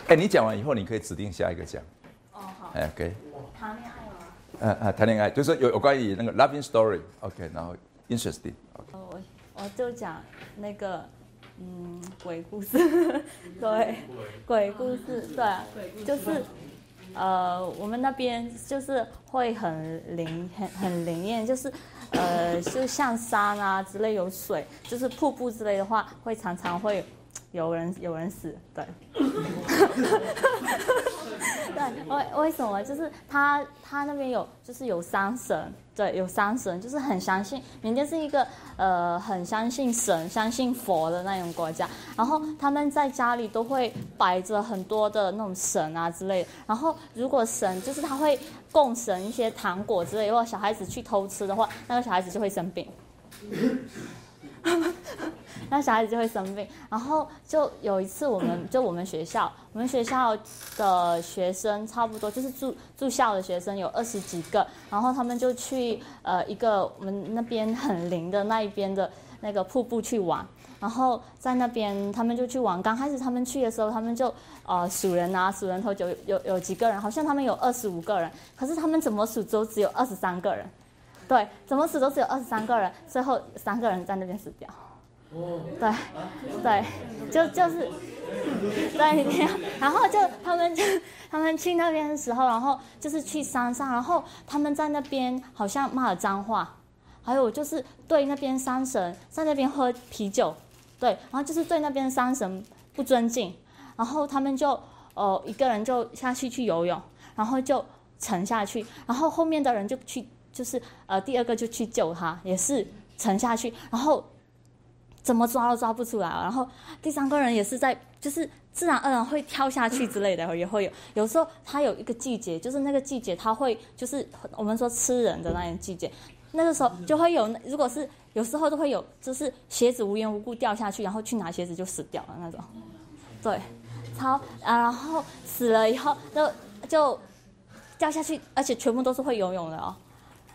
哎，你讲完以后，你可以指定下一个讲。哦，好。哎，OK。谈恋爱吗？嗯嗯，谈恋爱就是有有关于那个 loving story，OK，然后 interesting。我我就讲那个嗯鬼故事，*laughs* 对，鬼故事，对，就是呃我们那边就是会很灵很很灵验，就是。呃，就像山啊之类有水，就是瀑布之类的话，会常常会有人有人死，对。*laughs* 对，为为什么？就是他他那边有，就是有山神，对，有三神，就是很相信缅甸是一个呃很相信神、相信佛的那种国家。然后他们在家里都会摆着很多的那种神啊之类的。然后如果神就是他会供神一些糖果之类，如果小孩子去偷吃的话，那个小孩子就会生病。那小孩子就会生病，然后就有一次，我们就我们学校，我们学校的学生差不多就是住住校的学生有二十几个，然后他们就去呃一个我们那边很灵的那一边的那个瀑布去玩，然后在那边他们就去玩。刚开始他们去的时候，他们就呃数人啊，数人头就有有几个人，好像他们有二十五个人，可是他们怎么数都只有二十三个人，对，怎么数都只有二十三个人，最后三个人在那边死掉。对，对，就就是对，*laughs* 然后就他们就 *laughs* 他们去那边的时候，然后就是去山上，然后他们在那边好像骂了脏话，还有就是对那边山神在那边喝啤酒，对，然后就是对那边山神不尊敬，然后他们就呃一个人就下去去游泳，然后就沉下去，然后后面的人就去就是呃第二个就去救他，也是沉下去，然后。怎么抓都抓不出来，然后第三个人也是在，就是自然而然会跳下去之类的，也会有。有时候他有一个季节，就是那个季节他会，就是我们说吃人的那种季节，那个时候就会有。如果是有时候都会有，就是鞋子无缘无故掉下去，然后去拿鞋子就死掉了那种。对，超啊，然后死了以后就就掉下去，而且全部都是会游泳的哦。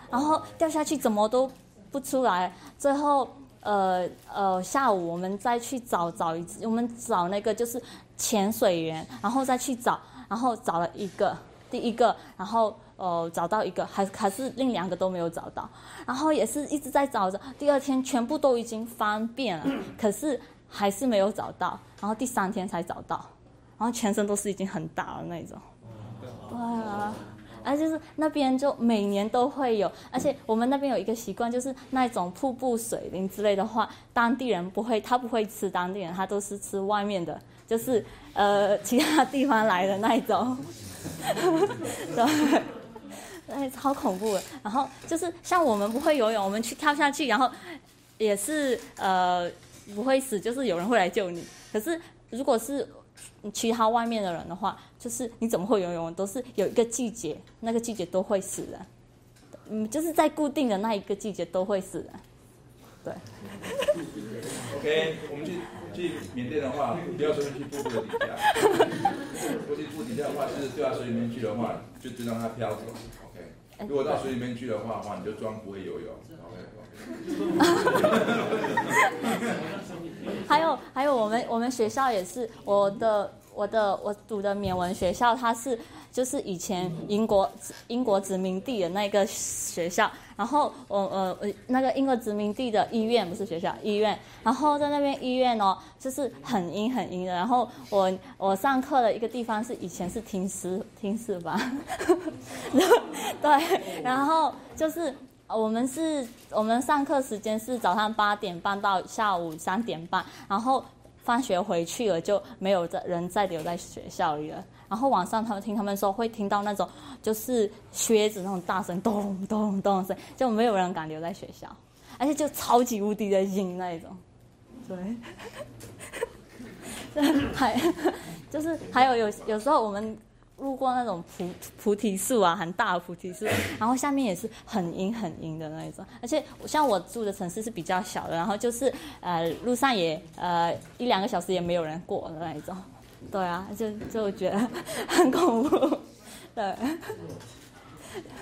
然后掉下去怎么都不出来，最后。呃呃，下午我们再去找找一次，我们找那个就是潜水员，然后再去找，然后找了一个，第一个，然后呃找到一个，还还是另两个都没有找到，然后也是一直在找着，第二天全部都已经翻遍了，*clears throat* 可是还是没有找到，然后第三天才找到，然后全身都是已经很大了那种，对啊。而就是那边就每年都会有，而且我们那边有一个习惯，就是那种瀑布水灵之类的话，当地人不会，他不会吃当地人，他都是吃外面的，就是呃其他地方来的那一种，*laughs* 对，哎超恐怖的。然后就是像我们不会游泳，我们去跳下去，然后也是呃不会死，就是有人会来救你。可是如果是其他外面的人的话，就是你怎么会游泳？都是有一个季节，那个季节都会死人。嗯，就是在固定的那一个季节都会死人。对。OK，我们去去缅甸的话，不要随便去瀑布的底下。过去瀑布底下的话，就是掉到水里面去的话，就就让它飘走。OK。如果到水里面去的话，话你就装不会游泳。还有还有，我们我们学校也是，我的我的我读的缅文学校，它是就是以前英国英国殖民地的那个学校，然后我呃那个英国殖民地的医院不是学校医院，然后在那边医院哦，就是很阴很阴的，然后我我上课的一个地方是以前是听诗听诗班，*laughs* *laughs* 对，然后就是。我们是，我们上课时间是早上八点半到下午三点半，然后放学回去了就没有在人再留在学校里了。然后晚上他们听他们说会听到那种就是靴子那种大声咚咚咚声，就没有人敢留在学校，而且就超级无敌的阴那一种，对，*laughs* 还 *laughs* 就是还有有有时候我们。路过那种菩菩提树啊，很大的菩提树，*laughs* 然后下面也是很阴很阴的那一种，而且像我住的城市是比较小的，然后就是呃路上也呃一两个小时也没有人过的那一种，对啊，就就觉得很恐怖，对。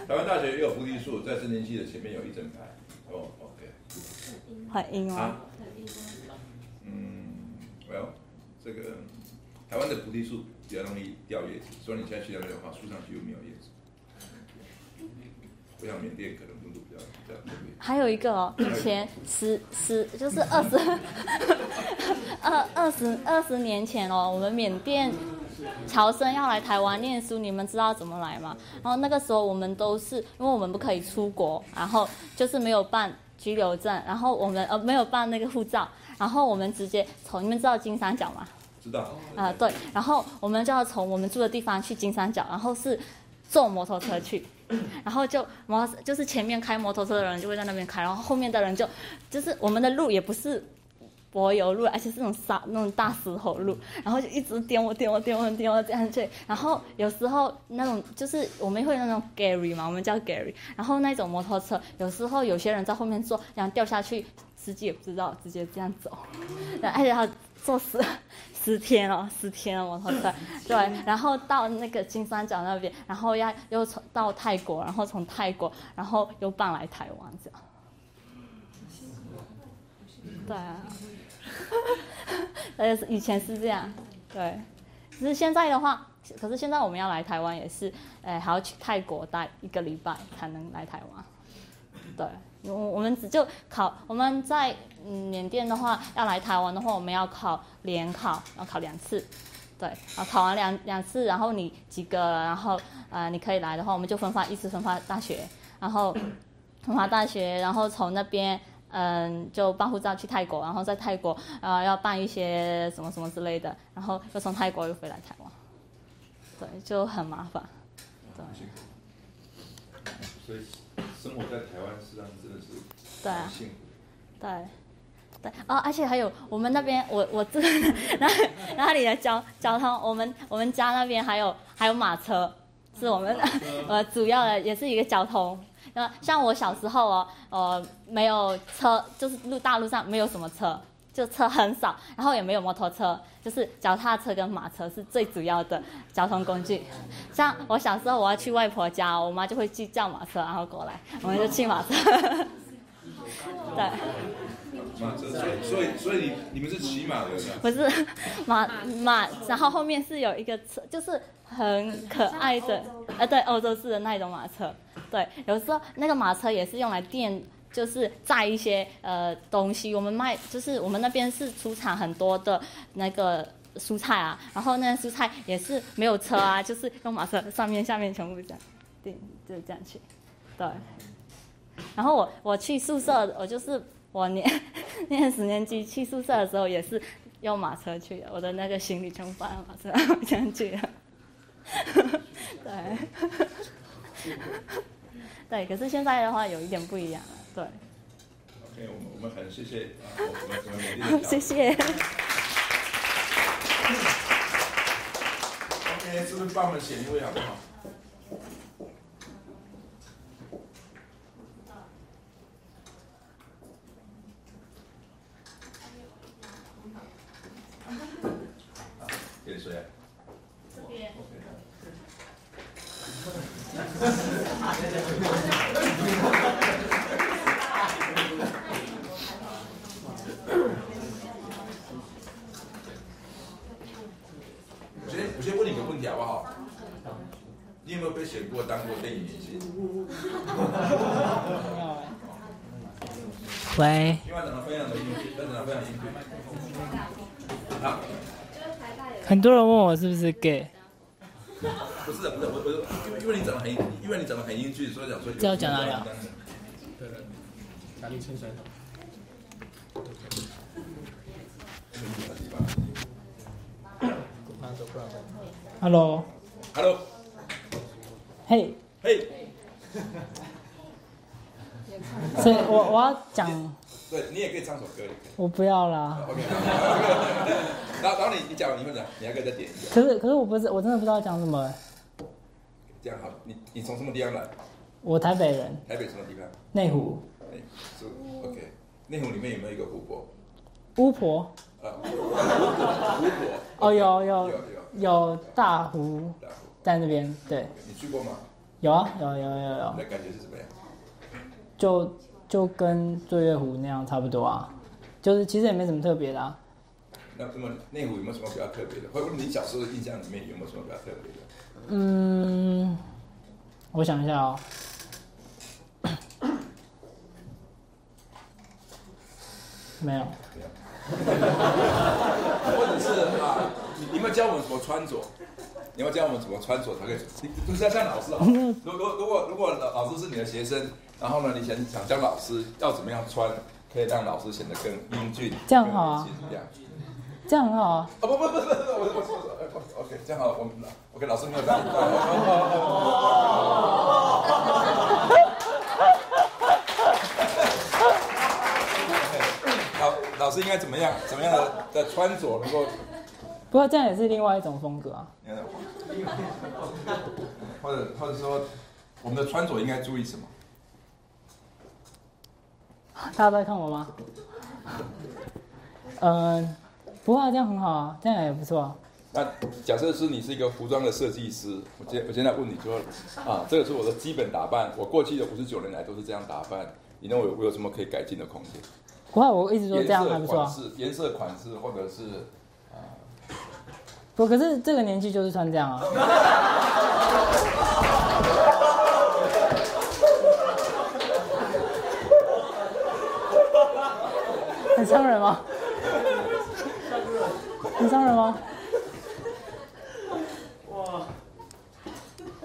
台湾大学也有菩提树，在森林系的前面有一整排，哦，OK。*laughs* 很阴吗？嗯，Well，这个台湾的菩提树。比较容易掉叶子，所以你现在去那边的话，树上几乎没有叶子。不像缅甸可能温度比较比较特别。还有一个哦，以前十十就是二十 *laughs* 二二十二十年前哦，我们缅甸侨生要来台湾念书，你们知道怎么来吗？然后那个时候我们都是，因为我们不可以出国，然后就是没有办居留证，然后我们呃没有办那个护照，然后我们直接从你们知道金三角吗？知道。啊、对，然后我们就要从我们住的地方去金三角，然后是坐摩托车去，*laughs* 然后就摩就是前面开摩托车的人就会在那边开，然后后面的人就就是我们的路也不是柏油路，而且是那种沙那种大石头路，然后就一直颠我颠我颠我颠我这样去，然后有时候那种就是我们会有那种 Gary 嘛，我们叫 Gary，然后那种摩托车有时候有些人在后面坐，然后掉下去，司机也不知道，直接这样走，然后而且他坐十十天哦，十天哦摩托车，对，然后到那个金三角那边，然后要又从到泰国，然后从泰国，然后又搬来台湾这样。对啊，而且是以前是这样，对，可是现在的话，可是现在我们要来台湾也是，哎，还要去泰国待一个礼拜才能来台湾。对，我我们只就考，我们在缅甸的话，要来台湾的话，我们要考联考，要考两次。对，然后考完两两次，然后你及格了，然后呃你可以来的话，我们就分发一次分发大学，然后 *coughs* 分发大学，然后从那边嗯就办护照去泰国，然后在泰国呃要办一些什么什么之类的，然后又从泰国又回来台湾，对，就很麻烦。对。所以生活在台湾，实际上真的是对幸福。对，对。哦，而且还有我们那边，我我住那那里的交交通，我们我们家那边还有还有马车，是我们 *laughs* 呃主要的也是一个交通。那像我小时候哦，呃没有车，就是路大路上没有什么车，就车很少，然后也没有摩托车，就是脚踏车跟马车是最主要的交通工具。像我小时候我要去外婆家，我妈就会去叫马车，然后过来，我们就骑马车。对。*laughs* 马车，所以所以你你们是骑马的，不是马马，然后后面是有一个车，就是很可爱的，呃，对，欧洲式的那种马车。对，有时候那个马车也是用来垫，就是载一些呃东西。我们卖，就是我们那边是出产很多的那个蔬菜啊，然后那蔬菜也是没有车啊，就是用马车上面下面全部这样对，就这样去。对。然后我我去宿舍，我就是我念念十年级去宿舍的时候，也是用马车去。我的那个行李全部放在马车上这样去的。对，对。可是现在的话有一点不一样了，对。OK，我们我们很谢谢啊，*laughs* 我们我们美丽的谢谢。OK，是不是帮我们选一位好不好？给谁啊？这边。我先问你个问题好不好？你有没有被选过当过电影明星？喂，因为长得非常的英俊，长得非常英俊。好，很多人问我是不是 gay，不是的，不是，我我因为因为你长得很，因为你长得很英俊，所以想说。这要讲哪里啊？对对，哪里衬衫？Hello，Hello，嘿，嘿，*laughs* 所以我我要讲，对你也可以唱首歌。我不要啦。OK，*laughs* 然后然后你你讲完你会讲，你还可以再点一下。可是可是我不是我真的不知道讲什么，这样好，你你从什么地方来？我台北人，台北什么地方？内湖 OK。内湖里面有没有一个湖泊？巫婆，啊，巫婆。哦有有有有。大湖在那边，对，你去过吗？有啊有有有有你，的感觉是怎么样？就就跟醉月湖那样差不多啊，就是其实也没什么特别的啊。那那么内湖有没有什么比较特别的？或者你小时候的印象里面有没有什么比较特别的？嗯，我想一下哦。*coughs* 没有，*laughs* 或者是啊，你你有没有教我们怎么穿着？你要教我们怎么穿着才可以？你就是要像老师啊。如如如果如果老老师是你的学生，然后呢，你想想教老师要怎么样穿，可以让老师显得更英俊，这样好啊这样。这样很好啊。哦不不不不不，我我我我 OK，这样好，我们 OK 老师没有这样。老老师应该怎么样？怎么样的的穿着能够？不过这样也是另外一种风格啊。*laughs* 或者或者说，我们的穿着应该注意什么？大家都在看我吗？嗯，*laughs* 不会啊，这样很好啊，这样也不错啊。那假设是你是一个服装的设计师，我现我现在问你说，啊，这个是我的基本打扮，我过去的五十九年来都是这样打扮，你认为我有什么可以改进的空间？不会，我一直说这样还不错颜色款式，或者是不，可是这个年纪就是穿这样啊。*laughs* 很伤人吗？很伤人吗？哇，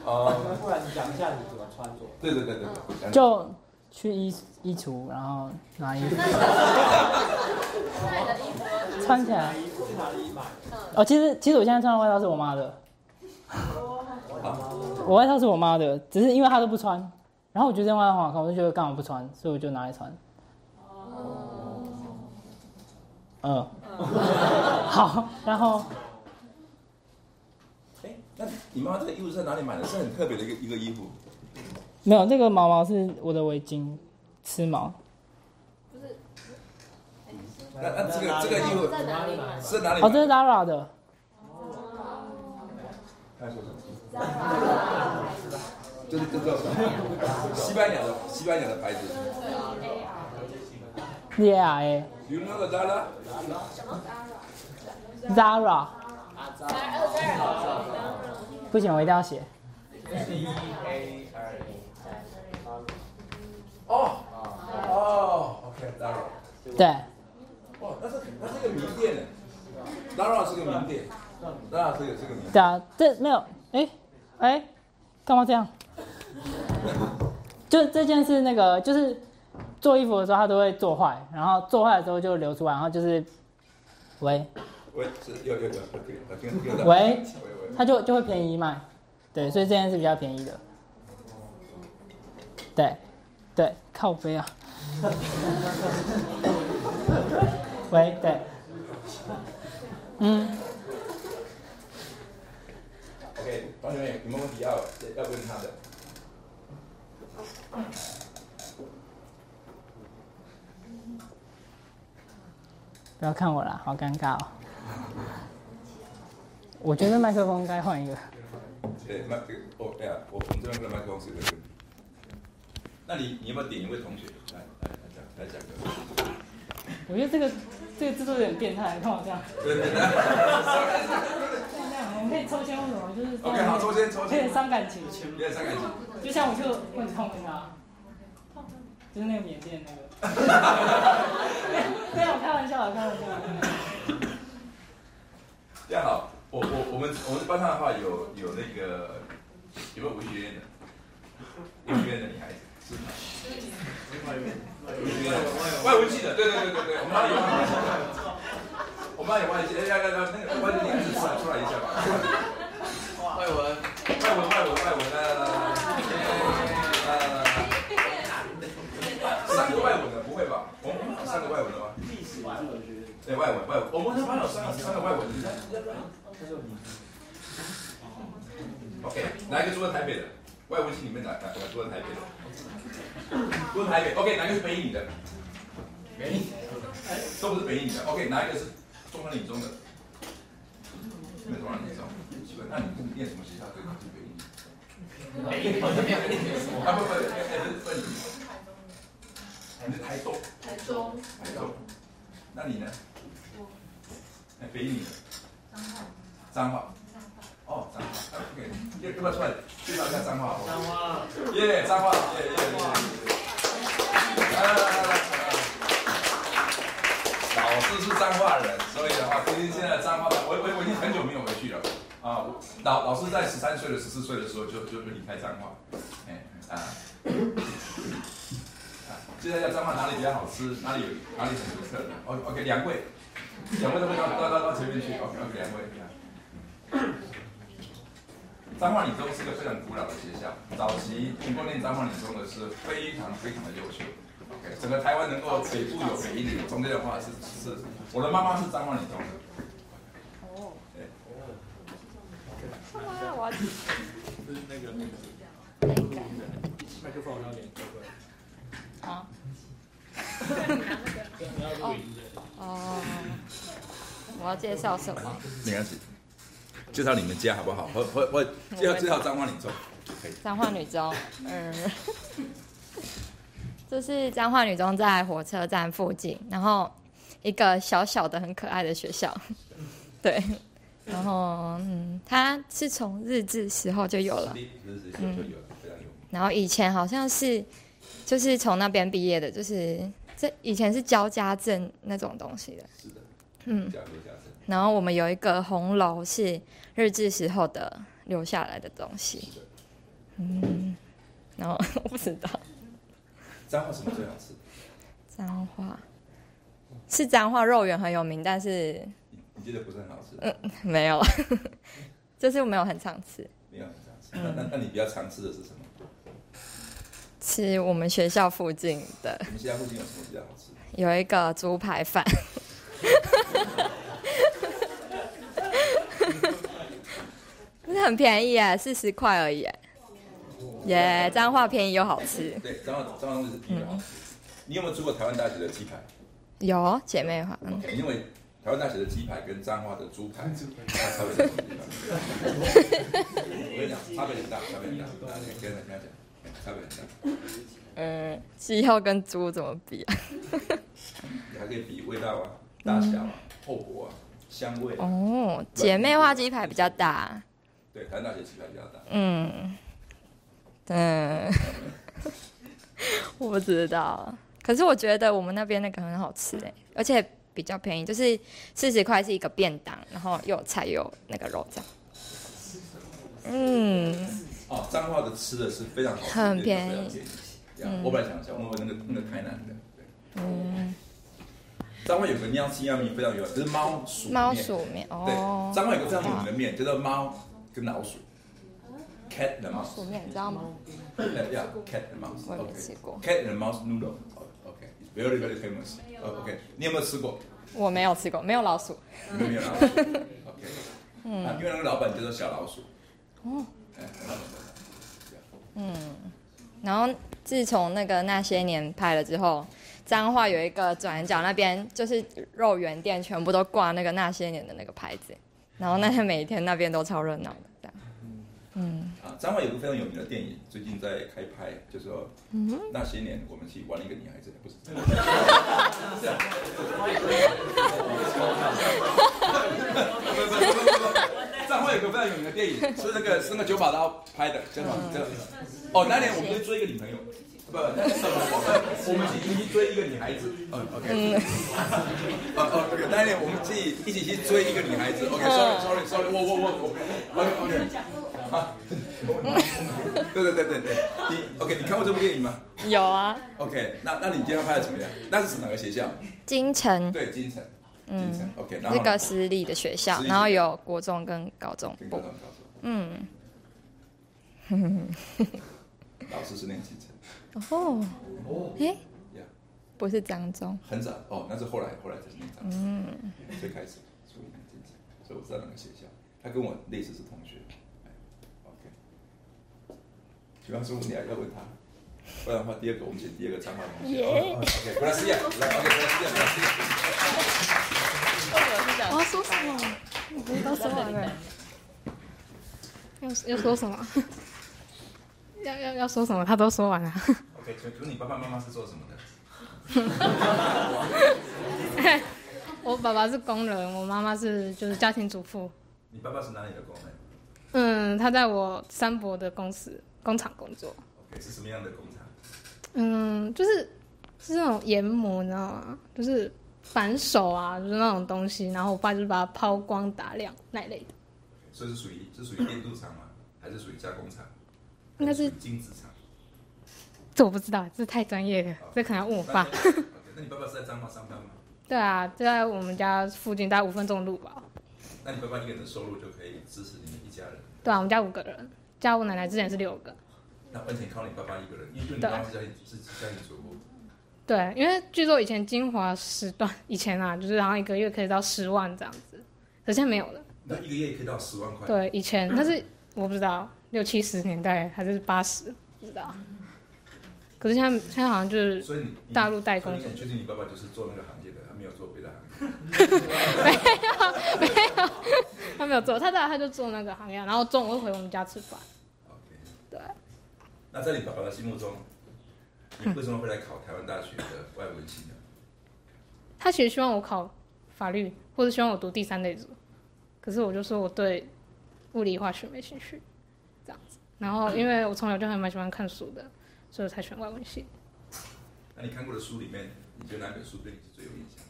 啊，不然你讲一下你怎么穿着？对对对对对，就去衣衣橱，然后拿衣服 *laughs* 穿起来。哦，其实其实我现在穿的外套是我妈的，我外套是我妈的，只是因为她都不穿，然后我觉得这件外套很好看，我就觉得干嘛不穿，所以我就拿来穿。嗯，*laughs* 好，然后哎，那你妈妈这个衣服是在哪里买的？是很特别的一个一个衣服。没有这个毛毛是我的围巾，吃毛。那那这个这个衣服在哪里买？是在哪里哦，这是？Zara 的，他说什么？就是这个西班牙的西班牙的牌子。Z A R A You know the Zara？Zara。不行，我一定要写。哦哦，OK，Zara。对，哇，那是那是个名店呢，Zara 是个名店，Zara 是个是个名店。对啊，这没有，哎，哎，干嘛这样？*laughs* 就这件是那个，就是做衣服的时候它都会做坏，然后做坏的时候就流出来，然后就是，喂，喂，是有有有，我听听听到。喂喂喂。它就就会便宜卖，对，所以这件是比较便宜的。对，对，靠背啊。*laughs* 喂，对，嗯，OK，同学们有没有问题要要问他的？不要看我啦，好尴尬哦。我觉得麦克风该换一个。对，麦这个哦，对啊，我我们这边的麦克风是有问题。那你你有没有点一位同学来来来讲来讲个？我觉得这个这个制作有点变态，看我这样。对对对。这样，我们可以抽签或什么，就是 OK，好，抽签抽有签。点伤感情。有点伤感情。就像我就我很痛那个啊，就是那个缅甸那个。*laughs* 没有，开玩笑的，开玩笑的。这样好，我我我们我们班上的话有有那个有没有文学院的？文学院的女孩子外文记的，对对对对对，我们班有外文系的，我们班有外文系，哎，来来来，那个外文名字出来出来一下吧。外文，外文，外文，外文，来来来来来来来来。三个外文的，不会吧？我们班有三个外文的吗？历史外文学。对，外文外文，我们班有三个三个外文的。他叫你。OK，来一个住在台北的。外文系里面哪哪哪个住在台北的？住在台北。OK，哪个是北影的？北影，都不是北影的。OK，哪一个是中山女中的？没有中山女中。那你是念什么学校？对，是北影。北影啊，不不，哎不是你，你是台东。台中。台中。那你呢？哎，北影的。彰化。哦，彰化，OK，要要不要出来介绍一下彰化？彰化，耶，彰化，耶耶耶！来来来来来，老师是彰化人，所以的话，今天现在彰化，我我我已经很久没有回去了啊。老老师在十三岁的、十四岁的时候就就就离开彰化，哎啊！现在要彰化哪里比较好吃？哪里有哪里很独特的？O OK，两位，两位都会到到到到前面去。OK OK，两位。彰化理中是个非常古老的学校，早期能够念彰化理中的是非常非常的优秀。OK，整个台湾能够北部有北一女，中间的话是是，我的妈妈是彰化理中的。哦。对。妈妈，我要。就是那个那个。麦克风好像有点怪怪。好。你要录音的。哦。我要介绍什么？没关系。介绍你们家好不好？我我我介绍介绍。彰化女中，可以。彰化女中，嗯，*laughs* 这是彰化女中在火车站附近，然后一个小小的很可爱的学校，*laughs* 对，然后嗯，它是从日治时候就有了，嗯，然后以前好像是就是从那边毕业的，就是这以前是交家政那种东西的，是的，嗯，然后我们有一个红楼是。日治时候的留下来的东西，嗯，然后 *laughs* 我不知道。彰化什么最好吃？彰化是彰化肉圆很有名，但是你觉得不是很好吃？嗯，没有，*laughs* 就是没有很常吃。没有很常吃。那那那你比较常吃的是什么？吃我们学校附近的。我们学校附近有什么比较好吃？有一个猪排饭。*laughs* 很便宜哎，四十块而已哎，耶！彰化便宜又好吃。对，彰化彰化是便宜好吃。你有没有吃过台湾大学的鸡排？有，姐妹花。嗯，因为台湾大学的鸡排跟彰化的猪排差别很大。我跟你讲，差别很大，差别很大。跟跟他讲，差别很大。嗯，鸡肉跟猪怎么比啊？*laughs* 你还可以比味道啊，大小啊、厚薄啊，香味。哦，姐妹花鸡排比较大。对，台湾大学气派比较大。嗯，嗯，*laughs* 我不知道，可是我觉得我们那边那个很好吃哎，而且比较便宜，就是四十块是一个便当，然后又有菜又有那个肉酱。嗯。哦，彰化的吃的是非常好，很便宜。嗯。我本来想想问问那个那个台南的，对。嗯。彰化有个喵七喵米非常有名，就是猫鼠猫鼠面哦。对，彰化有个非常有名的面叫做猫。跟老鼠，cat and mouse，鼠面你知道吗？Yeah，cat and mouse。我没吃过。cat and mouse noodle，OK，very very famous。OK，你有没有吃过？我没有吃过，没有老鼠。没有老鼠。OK。嗯。因为那个老板叫做小老鼠。哦。嗯。然后自从那个那些年拍了之后，彰化有一个转角那边就是肉圆店，全部都挂那个那些年的那个牌子。然后那天每一天那边都超热闹的，这样。嗯。啊，彰化有个非常有名的电影，最近在开拍，就是说那些年我们去玩了一个女孩子，不是。*laughs* 彰化有个非常有名的电影，是那个是那个九把刀拍的，叫什么？叫哦，那年我们去追一个女朋友。不，那是什么？我们一起去追一个女孩子。嗯，OK。嗯。*laughs* 哦哦，OK。那年我们自己一起去追一个女孩子。OK，Sorry，Sorry，Sorry，我我我我，OK，OK。好。*laughs* 对对对对对，你 OK？你看过这部电影吗？有啊。OK，那那你今天拍的怎么样？那是哪个学校？金城。对，京城。嗯。OK，那个私立的学校，然后有国中跟高中部。嗯。*laughs* 老师是念京城。哦，哎，不是张中，很早哦，那是后来后来才是张中，嗯，最开始初一进城，所以我知道那个学校，他跟我类似是同学，OK，喜欢说你还要问他，不然的话第二个我们选第二个张华同学，OK，不来试验，来 OK，不来试验，不来试验。我要说什么？你不是都说完了？*laughs* 要要说什么？要要要说什么？他都说完了。OK，请问你爸爸妈妈是做什么的？*laughs* 我爸爸是工人，我妈妈是就是家庭主妇。你爸爸是哪里的工人？嗯，他在我三伯的公司工厂工作。OK，是什么样的工厂？嗯，就是是那种研磨，你知道吗？就是反手啊，就是那种东西，然后我爸就是把它抛光打亮那一类的，所以是属于是属于电镀厂吗？还是属于加工厂？应该是金子厂。这我不知道，这太专业了，这可能要问我爸。那你爸爸是在彰化上班吗？对啊，就在我们家附近，大概五分钟的路吧。那你爸爸一个人的收入就可以支持你们一家人。对啊，我们家五个人，加我奶奶之前是六个。那完全靠你爸爸一个人，因为就你爸爸是家庭是家庭主妇。对，因为据说以前精华时段以前啊，就是然后一个月可以到十万这样子，可现在没有了。那一个月也可以到十万块。对，以前但是我不知道六七十年代还是八十，不知道。可是现在现在好像就是所以你你大陆代工所以你确定你爸爸就是做那个行业的，他没有做别的行业。没有没有，他没有做，他在他就做那个行业，然后中午会回我们家吃饭。OK。对。那在你爸爸的心目中，你为什么会来考台湾大学的外文系呢？他其实希望我考法律，或者希望我读第三类组，可是我就说我对物理化学没兴趣。然后因为我从小就还蛮喜欢看书的，所以我才选外文系。那你看过的书里面，你觉得哪本书对你是最有印象？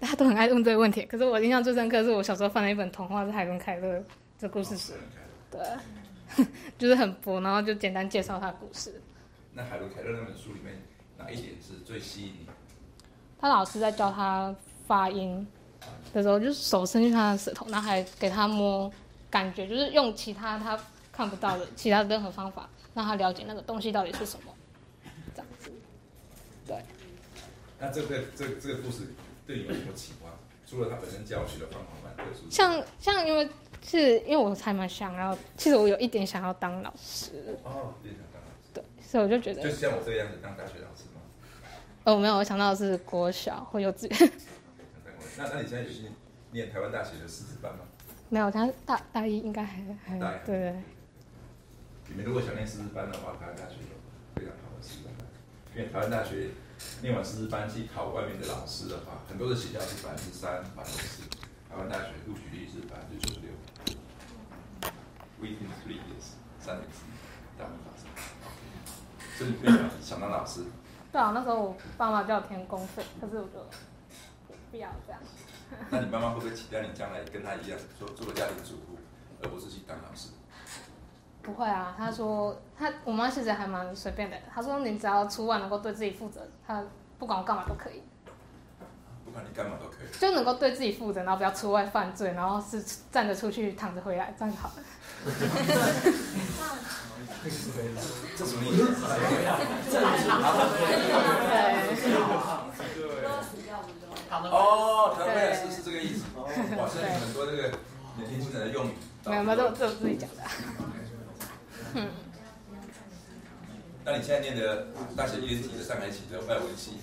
大家都很爱问这个问题，可是我印象最深刻是我小时候翻了一本童话，是海伦凯勒这故事书，对，*laughs* 就是很薄，然后就简单介绍他的故事。那海伦凯勒那本书里面哪一点是最吸引你？他老师在教他发音的时候，就是手伸进他的舌头，然后还给他摸感觉，就是用其他他看不到的其他任何方法，让他了解那个东西到底是什么，这样子。对。那这个这个这个故事对你有什么启发？除了他本身教学的方法蛮特殊，像像因为是因为我才蛮想要，其实我有一点想要当老师。哦，变成当老师。对，所以我就觉得。就像我这个样子当大学老师吗？哦，没有，我想到的是国小或幼稚园。*laughs* 那那你现在有去念台湾大学的师资班吗？没有，他大大一应该还还对对。你们如果想念师资班的话，台湾大学有非常好的师资班，因为台湾大学念完师资班去考外面的老师的话，很多的学校是百分之三、百分之四，台湾大学录取率是百分之九十六，within three years，三年之内大部分考上。所以你非常想当老师，对啊，那时候我爸妈叫我填公费，可是我就不要这样。*laughs* 那你妈妈会不会期待你将来跟她一样，做做个家庭主妇，而不是去当老师？不会啊，她说她我妈其实还蛮随便的，她说你只要出外能够对自己负责，她不管我干嘛都可以，不管你干嘛都可以。就能够对自己负责，然后不要出外犯罪，然后是站着出去躺着回来，这样就好了。这什么意思？*laughs* 哦，躺回来是是这个意思。哇，现在很多这个年轻人的用语。没有没有，这这我自己讲的。嗯。那你现在念的大学一年级的上海起的外文系，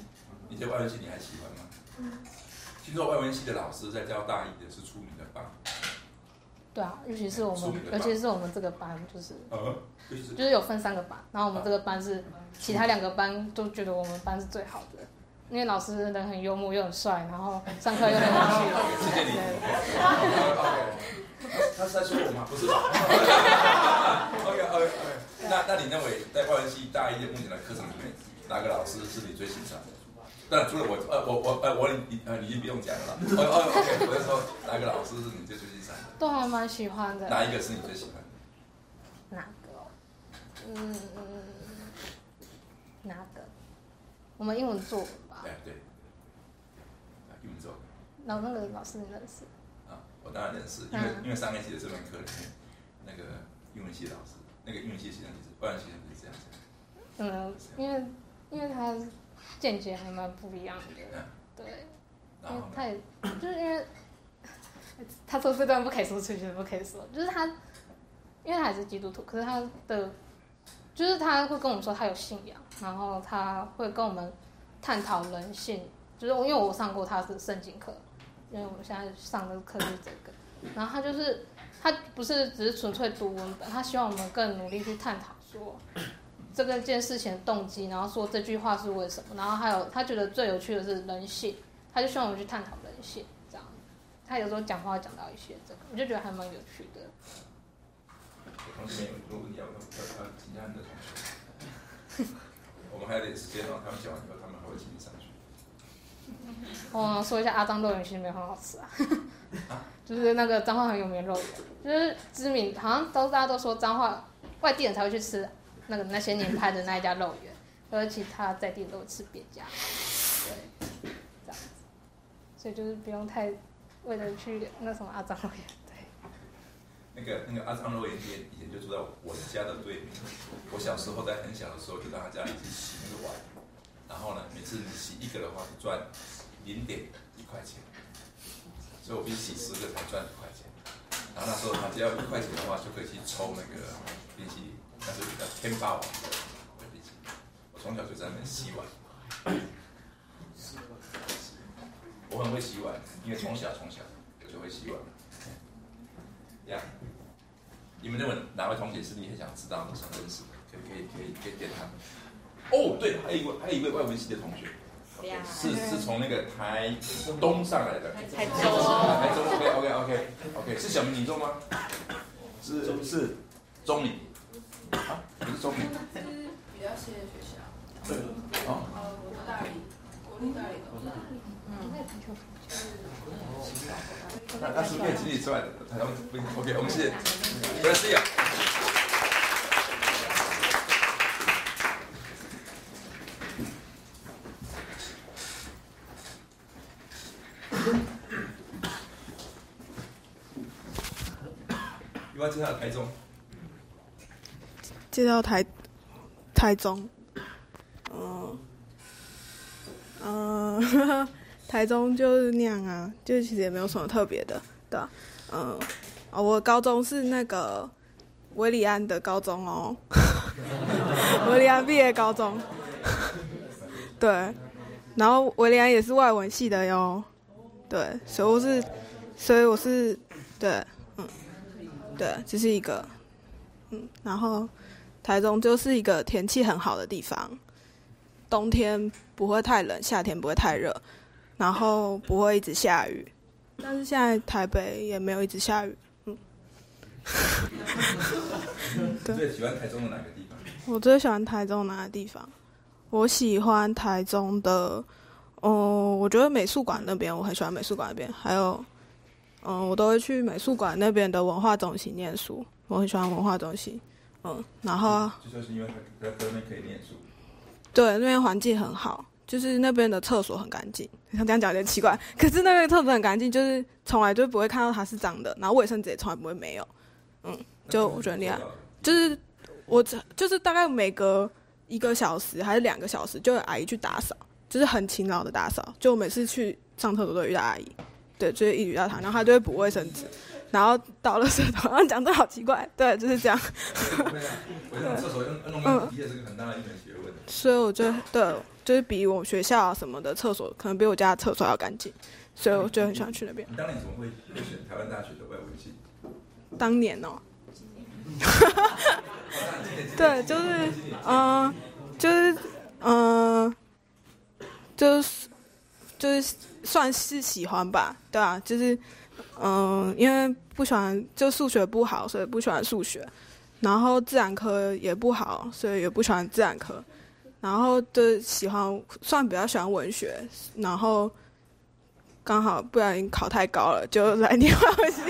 你觉得外文系你还喜欢吗？听说外文系的老师在教大一的是出名的棒。对啊，尤其是我们，尤其是我们这个班，就是，呃，就是有分三个班，然后我们这个班是其他两个班都觉得我们班是最好的，因为老师人很幽默又很帅，然后上课又很有趣。谢谢你。他是在说我吗？不是吧？OK OK OK。那那你认为在外文系大一的目前的课程里面，哪个老师是你最欣赏的？那除了我，呃，我我呃我你呃你已经不用讲了。*laughs* *laughs* 哦哦 OK，我就说哪个老师是你最最欣赏的？都还蛮喜欢的。哪一个是你最喜欢的？哪个？嗯嗯，哪个？我们英文作文吧。对对。英文作文。然后那个老师你认识？啊，我当然认识，因为因为上一期的这门课里面，那个英文系老师，那个英文系实际上就是外文系是这样子。嗯，因为因为他见解还蛮不一样的，对，因为他也就是因为他说这段不可以说出去，不可以说，就是他因为他还是基督徒，可是他的就是他会跟我们说他有信仰，然后他会跟我们探讨人性，就是因为我上过他是圣经课，因为我们现在上的课是这个，然后他就是他不是只是纯粹读文本，他希望我们更努力去探讨说。这个件事情的动机，然后说这句话是为什么，然后还有他觉得最有趣的是人性，他就希望我们去探讨人性，这样。他有时候讲话讲到一些这个，我就觉得还蛮有趣的。同学有问题要要要请教你的同学，我们还有点时间哦，他们讲完以后，他们还会请你上去。我说一下阿张肉圆其实没有很好吃啊，*laughs* 就是那个彰化很有名的肉圆，就是知名，好像都大家都说彰化外地人才会去吃那个那些年拍的那一家肉圆，而其他在地人都会吃别家，对，这样子，所以就是不用太为了去那什么阿张肉圆，对。那个那个阿张肉圆店以前就住在我家的对面。我小时候在很小的时候就到他家里去洗那个碗，然后呢，每次你洗一个的话就赚零点一块钱，所以我必须洗十个才赚一块钱。然后那时候他只要一块钱的话，就可以去抽那个冰淇淋，那是叫天霸王的冰淇淋。我从小就在那边洗碗，我很会洗碗，因为从小从小我就会洗碗。呀、你们认为哪位同学是你很想知道的、想认识的？可以可以可以可以点他。哦，对，还有一位还有一位外文系的同学，是是从那个台东上来的。台中台中 OK OK OK OK，是小明你中吗？是是中理啊，不是中理。是比较新的学校。对。哦。呃，国大理，国立大理都大。嗯。那那是可以请你出来的，台中不 OK，我们谢谢，不是呀。你要介绍台中，介绍台台中，嗯嗯，*laughs* 台中就是那样啊，就其实也没有什么特别的，对啊，嗯，哦，我高中是那个维里安的高中哦，*laughs* 维里安毕业高中，*laughs* 对，然后维里安也是外文系的哟，对，所以我是，所以我是，对，对，这是一个，嗯，然后台中就是一个天气很好的地方，冬天不会太冷，夏天不会太热，然后不会一直下雨，但是现在台北也没有一直下雨，嗯。*laughs* 对最喜欢台中的哪个地方？我最喜欢台中哪个地方？我喜欢台中的，哦、我觉得美术馆那边我很喜欢美术馆那边，还有，嗯、我都会去美术馆那边的文化中心念书，我很喜欢文化中心，嗯，然后就就是因为在在那边可以念书。对那边环境很好，就是那边的厕所很干净，像这样讲有点奇怪，可是那边厕所很干净，就是从来就不会看到它是脏的，然后卫生纸也从来不会没有，嗯，就我觉得很厉害，就是我只就是大概每隔一个小时还是两个小时，就有阿姨去打扫，就是很勤劳的打扫。就我每次去上厕所都遇到阿姨，对，就是一遇到堂，然后他就会补卫生纸，然后倒了水桶。*laughs* 然后讲的好奇怪，对，就是这样。*laughs* 我上厕所用弄个笔也是个很大的一门学问。所以我觉得，对，就是比我学校啊什么的厕所，可能比我家厕所要干净，所以我就很喜欢去那边。你当年怎么会会选台湾大学的外文系？当年哦、*laughs* 对，就是，嗯、就是，嗯、就是，就是算是喜欢吧，对啊，就是，嗯、因为不喜欢，就数学不好，所以不喜欢数学，然后自然科也不好，所以也不喜欢自然科，然后就喜欢，算比较喜欢文学，然后刚好不小心考太高了，就来念外文系。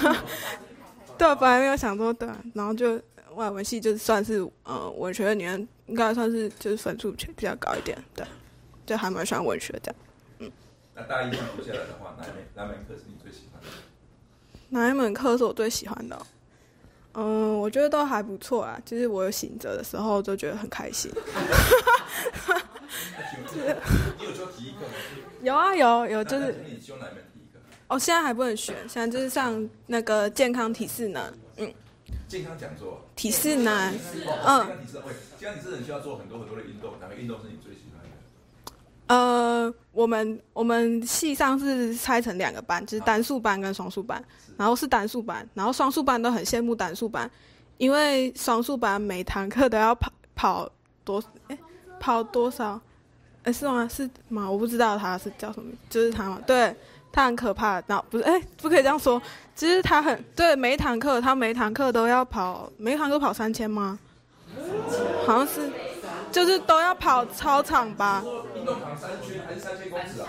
*laughs* 对，本来没有想说对啊，然后就外文系就算是呃文学里面应该算是就是分数比较高一点，对，就还蛮喜欢文学的。那大一上读下来的话，哪一门哪门课是你最喜欢的？哪一门课是我最喜欢的哦？嗯，我觉得都还不错啊，就是我有醒着的时候就觉得很开心。你有修体育课吗？有啊有有，就是你修哪一门体育课？哦，现在还不能选，现在就是上那个健康体适能，嗯，健康讲座。体适能，嗯，健康体适能，喂，健康体适能需要做很多很多的运动，哪个运动是你最？呃，我们我们系上是拆成两个班，就是单数班跟双数班，然后是单数班，然后双数班都很羡慕单数班，因为双数班每堂课都要跑跑多，哎，跑多少？哎，是吗？是吗？我不知道他是叫什么，就是他嘛，对，他很可怕，然后不是，哎，不可以这样说，其实他很对，每一堂课他每一堂课都要跑，每一堂课跑三千吗？好像是，就是都要跑操场吧。运动场三圈还是三千公尺啊？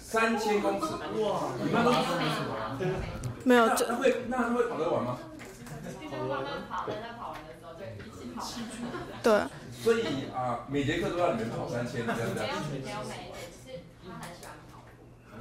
三千公尺，哇！你们都没有就那会那会跑得完吗？对，所以啊，每节课都要你们跑三千，这样子。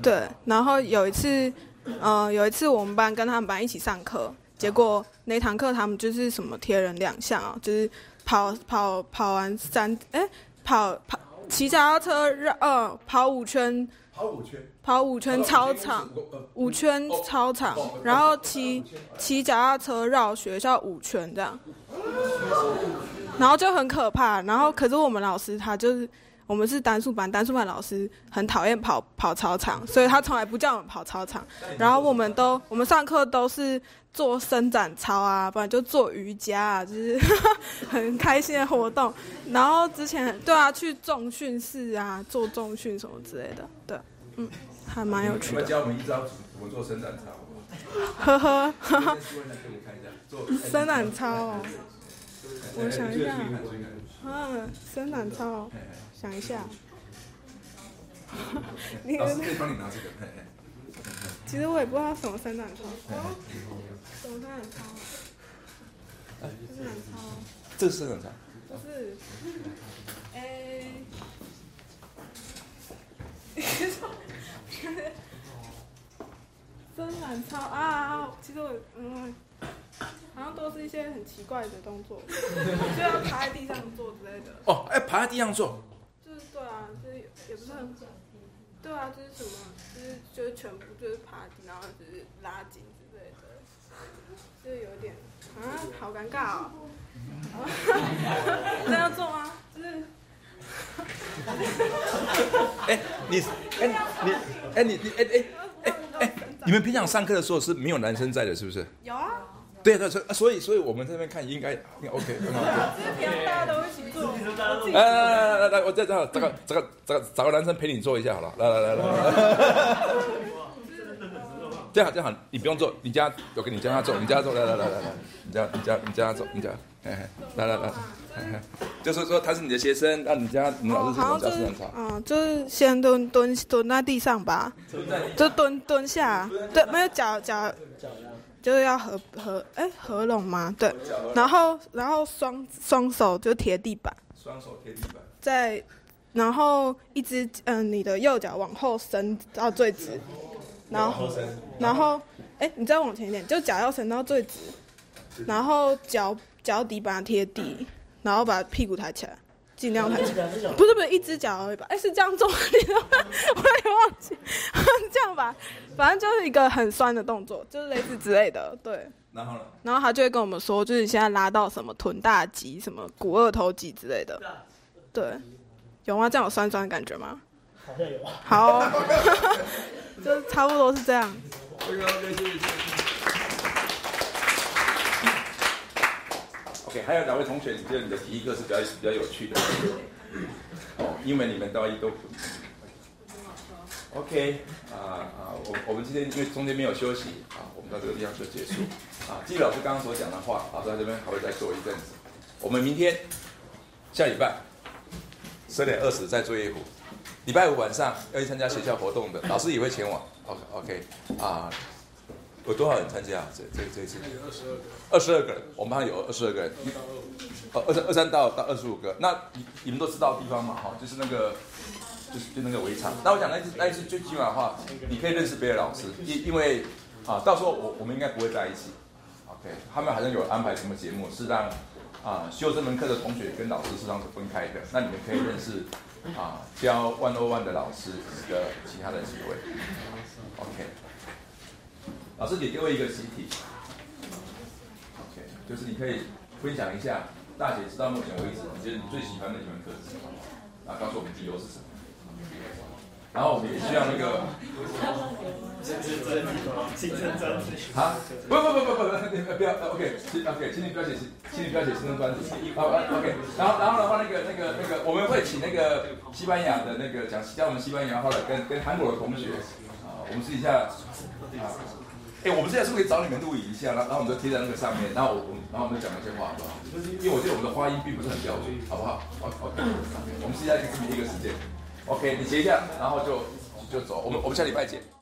对，然后有一次，呃，有一次我们班跟他们班一起上课，结果那堂课他们就是什么贴人两项啊，就是跑跑跑完三，哎，跑跑骑脚踏车绕，呃，跑五圈，跑五圈，跑五圈操场，五圈操场，然后骑骑脚踏车绕学校五圈这样，然后就很可怕。然后可是我们老师他就是我们是单数班，单数班老师很讨厌跑跑操场，所以他从来不叫我们跑操场。然后我们都我们上课都是做伸展操啊，不然就做瑜伽啊，就是 *laughs* 很开心的活动。然后之前对啊，去重训室啊，做重训什么之类的，对，嗯，还蛮有趣的。教我们一招怎么做伸展操？呵呵，伸展操哦，*laughs* 我想一下嗯，伸展操，想一下。*laughs* 你老师可以帮你拿这个。其实我也不知道什么伸展操，哦，什么伸展操啊？伸展操这个是伸展操。不是，诶，*laughs* 伸展操啊！其实我嗯，好像都是一些很奇怪的动作，就要趴在地上做之类的。哦，哎，趴在地上做。就是对啊，就是也不是很，对啊，就是什么，就是就是全部就是趴地，然后就是拉紧就是有点啊，好尴尬哦。*laughs* 那要做吗？就是。*laughs* 哎，你，哎，你，哎，你，你，哎，哎，哎，哎，你们平常上课的时候是没有男生在的，是不是？有啊。对啊，对，所以所以所以我们这边看应该应该 OK，很好。只是平常大家都一起做。来来来来来来，我再找找个 *laughs* 找个找个找个男生陪你做一下好了，来来来来。这样这样，你不用做，你家我给你教他做，你教他做，来来来来来，你教你教你教他做，你教，嘿嘿，来来来，嘿嘿，就是说他是你的学生，那你家你老师怎么教伸展操？嗯，就是先蹲蹲蹲在地上吧，就蹲蹲下，对，没有脚脚，就是要合合哎合拢吗？对，然后然后双双手就贴地板，双手贴地板，再然后一只嗯你的右脚往后伸到最直，然后然后哎你再往前一点，就脚要伸到最直，然后脚脚底把它贴地，然后把屁股抬起来。尽量抬起来，不是不是一只脚而已吧？哎，是这样做，你知道吗？*laughs* 我也忘记，*laughs* 这样吧，反正就是一个很酸的动作，就是类似之类的，对。然后呢？然后他就会跟我们说，就是你现在拉到什么臀大肌、什么股二头肌之类的，对，有吗？这样有酸酸的感觉吗？好像有。好，就 *laughs* 差不多是这样。OK 还有两位同学，你觉得你的体育课是比较比较有趣的？哦，因为你们高一都。OK，啊啊，我我们今天因为中间没有休息啊，我们到这个地方就结束。啊，季老师刚刚所讲的话，啊，在这边还会再做一阵子。我们明天下礼拜十点二十在作业湖，礼拜五晚上要去参加学校活动的，*laughs* 老师也会前往。OK OK，啊。有多少人参加？这这这一次？二十二个。二十二个人，我们班有二十二个人。哦，二三二三到到二十五个。那你你们都知道地方嘛？哈，就是那个，就是就那个围场。那我想那一次那一次最起码的话，你可以认识别的老师，因因为啊，到时候我我们应该不会在一起。OK，他们好像有安排什么节目，是让啊修这门课的同学跟老师实际上是分开的。那你们可以认识啊教 One O One 的老师的其他的几位。OK。老师，给各位一个习题，OK，就是你可以分享一下大姐直到目前为止，你觉得你最喜欢的一门课是什么？啊告诉我们理由是什么？然后我们也需要那个，新中专，好，不不不不不，不要，OK，OK，请你不要写新中专，OK，然后然后的话，那个那个那个，我们会请那个西班牙的那个讲教我们西班牙话的跟跟韩国的同学，啊，我们试一下，好，哎，我们现在是不是可以找你们录影一下？然后然后我们就贴在那个上面，然后我我然后我们就讲那些话好不好？因为我觉得我们的发音并不是很标准，好不好？OK，我们现在可以分配一个时间。ok 你截一下然后就就走我们我们下礼拜见。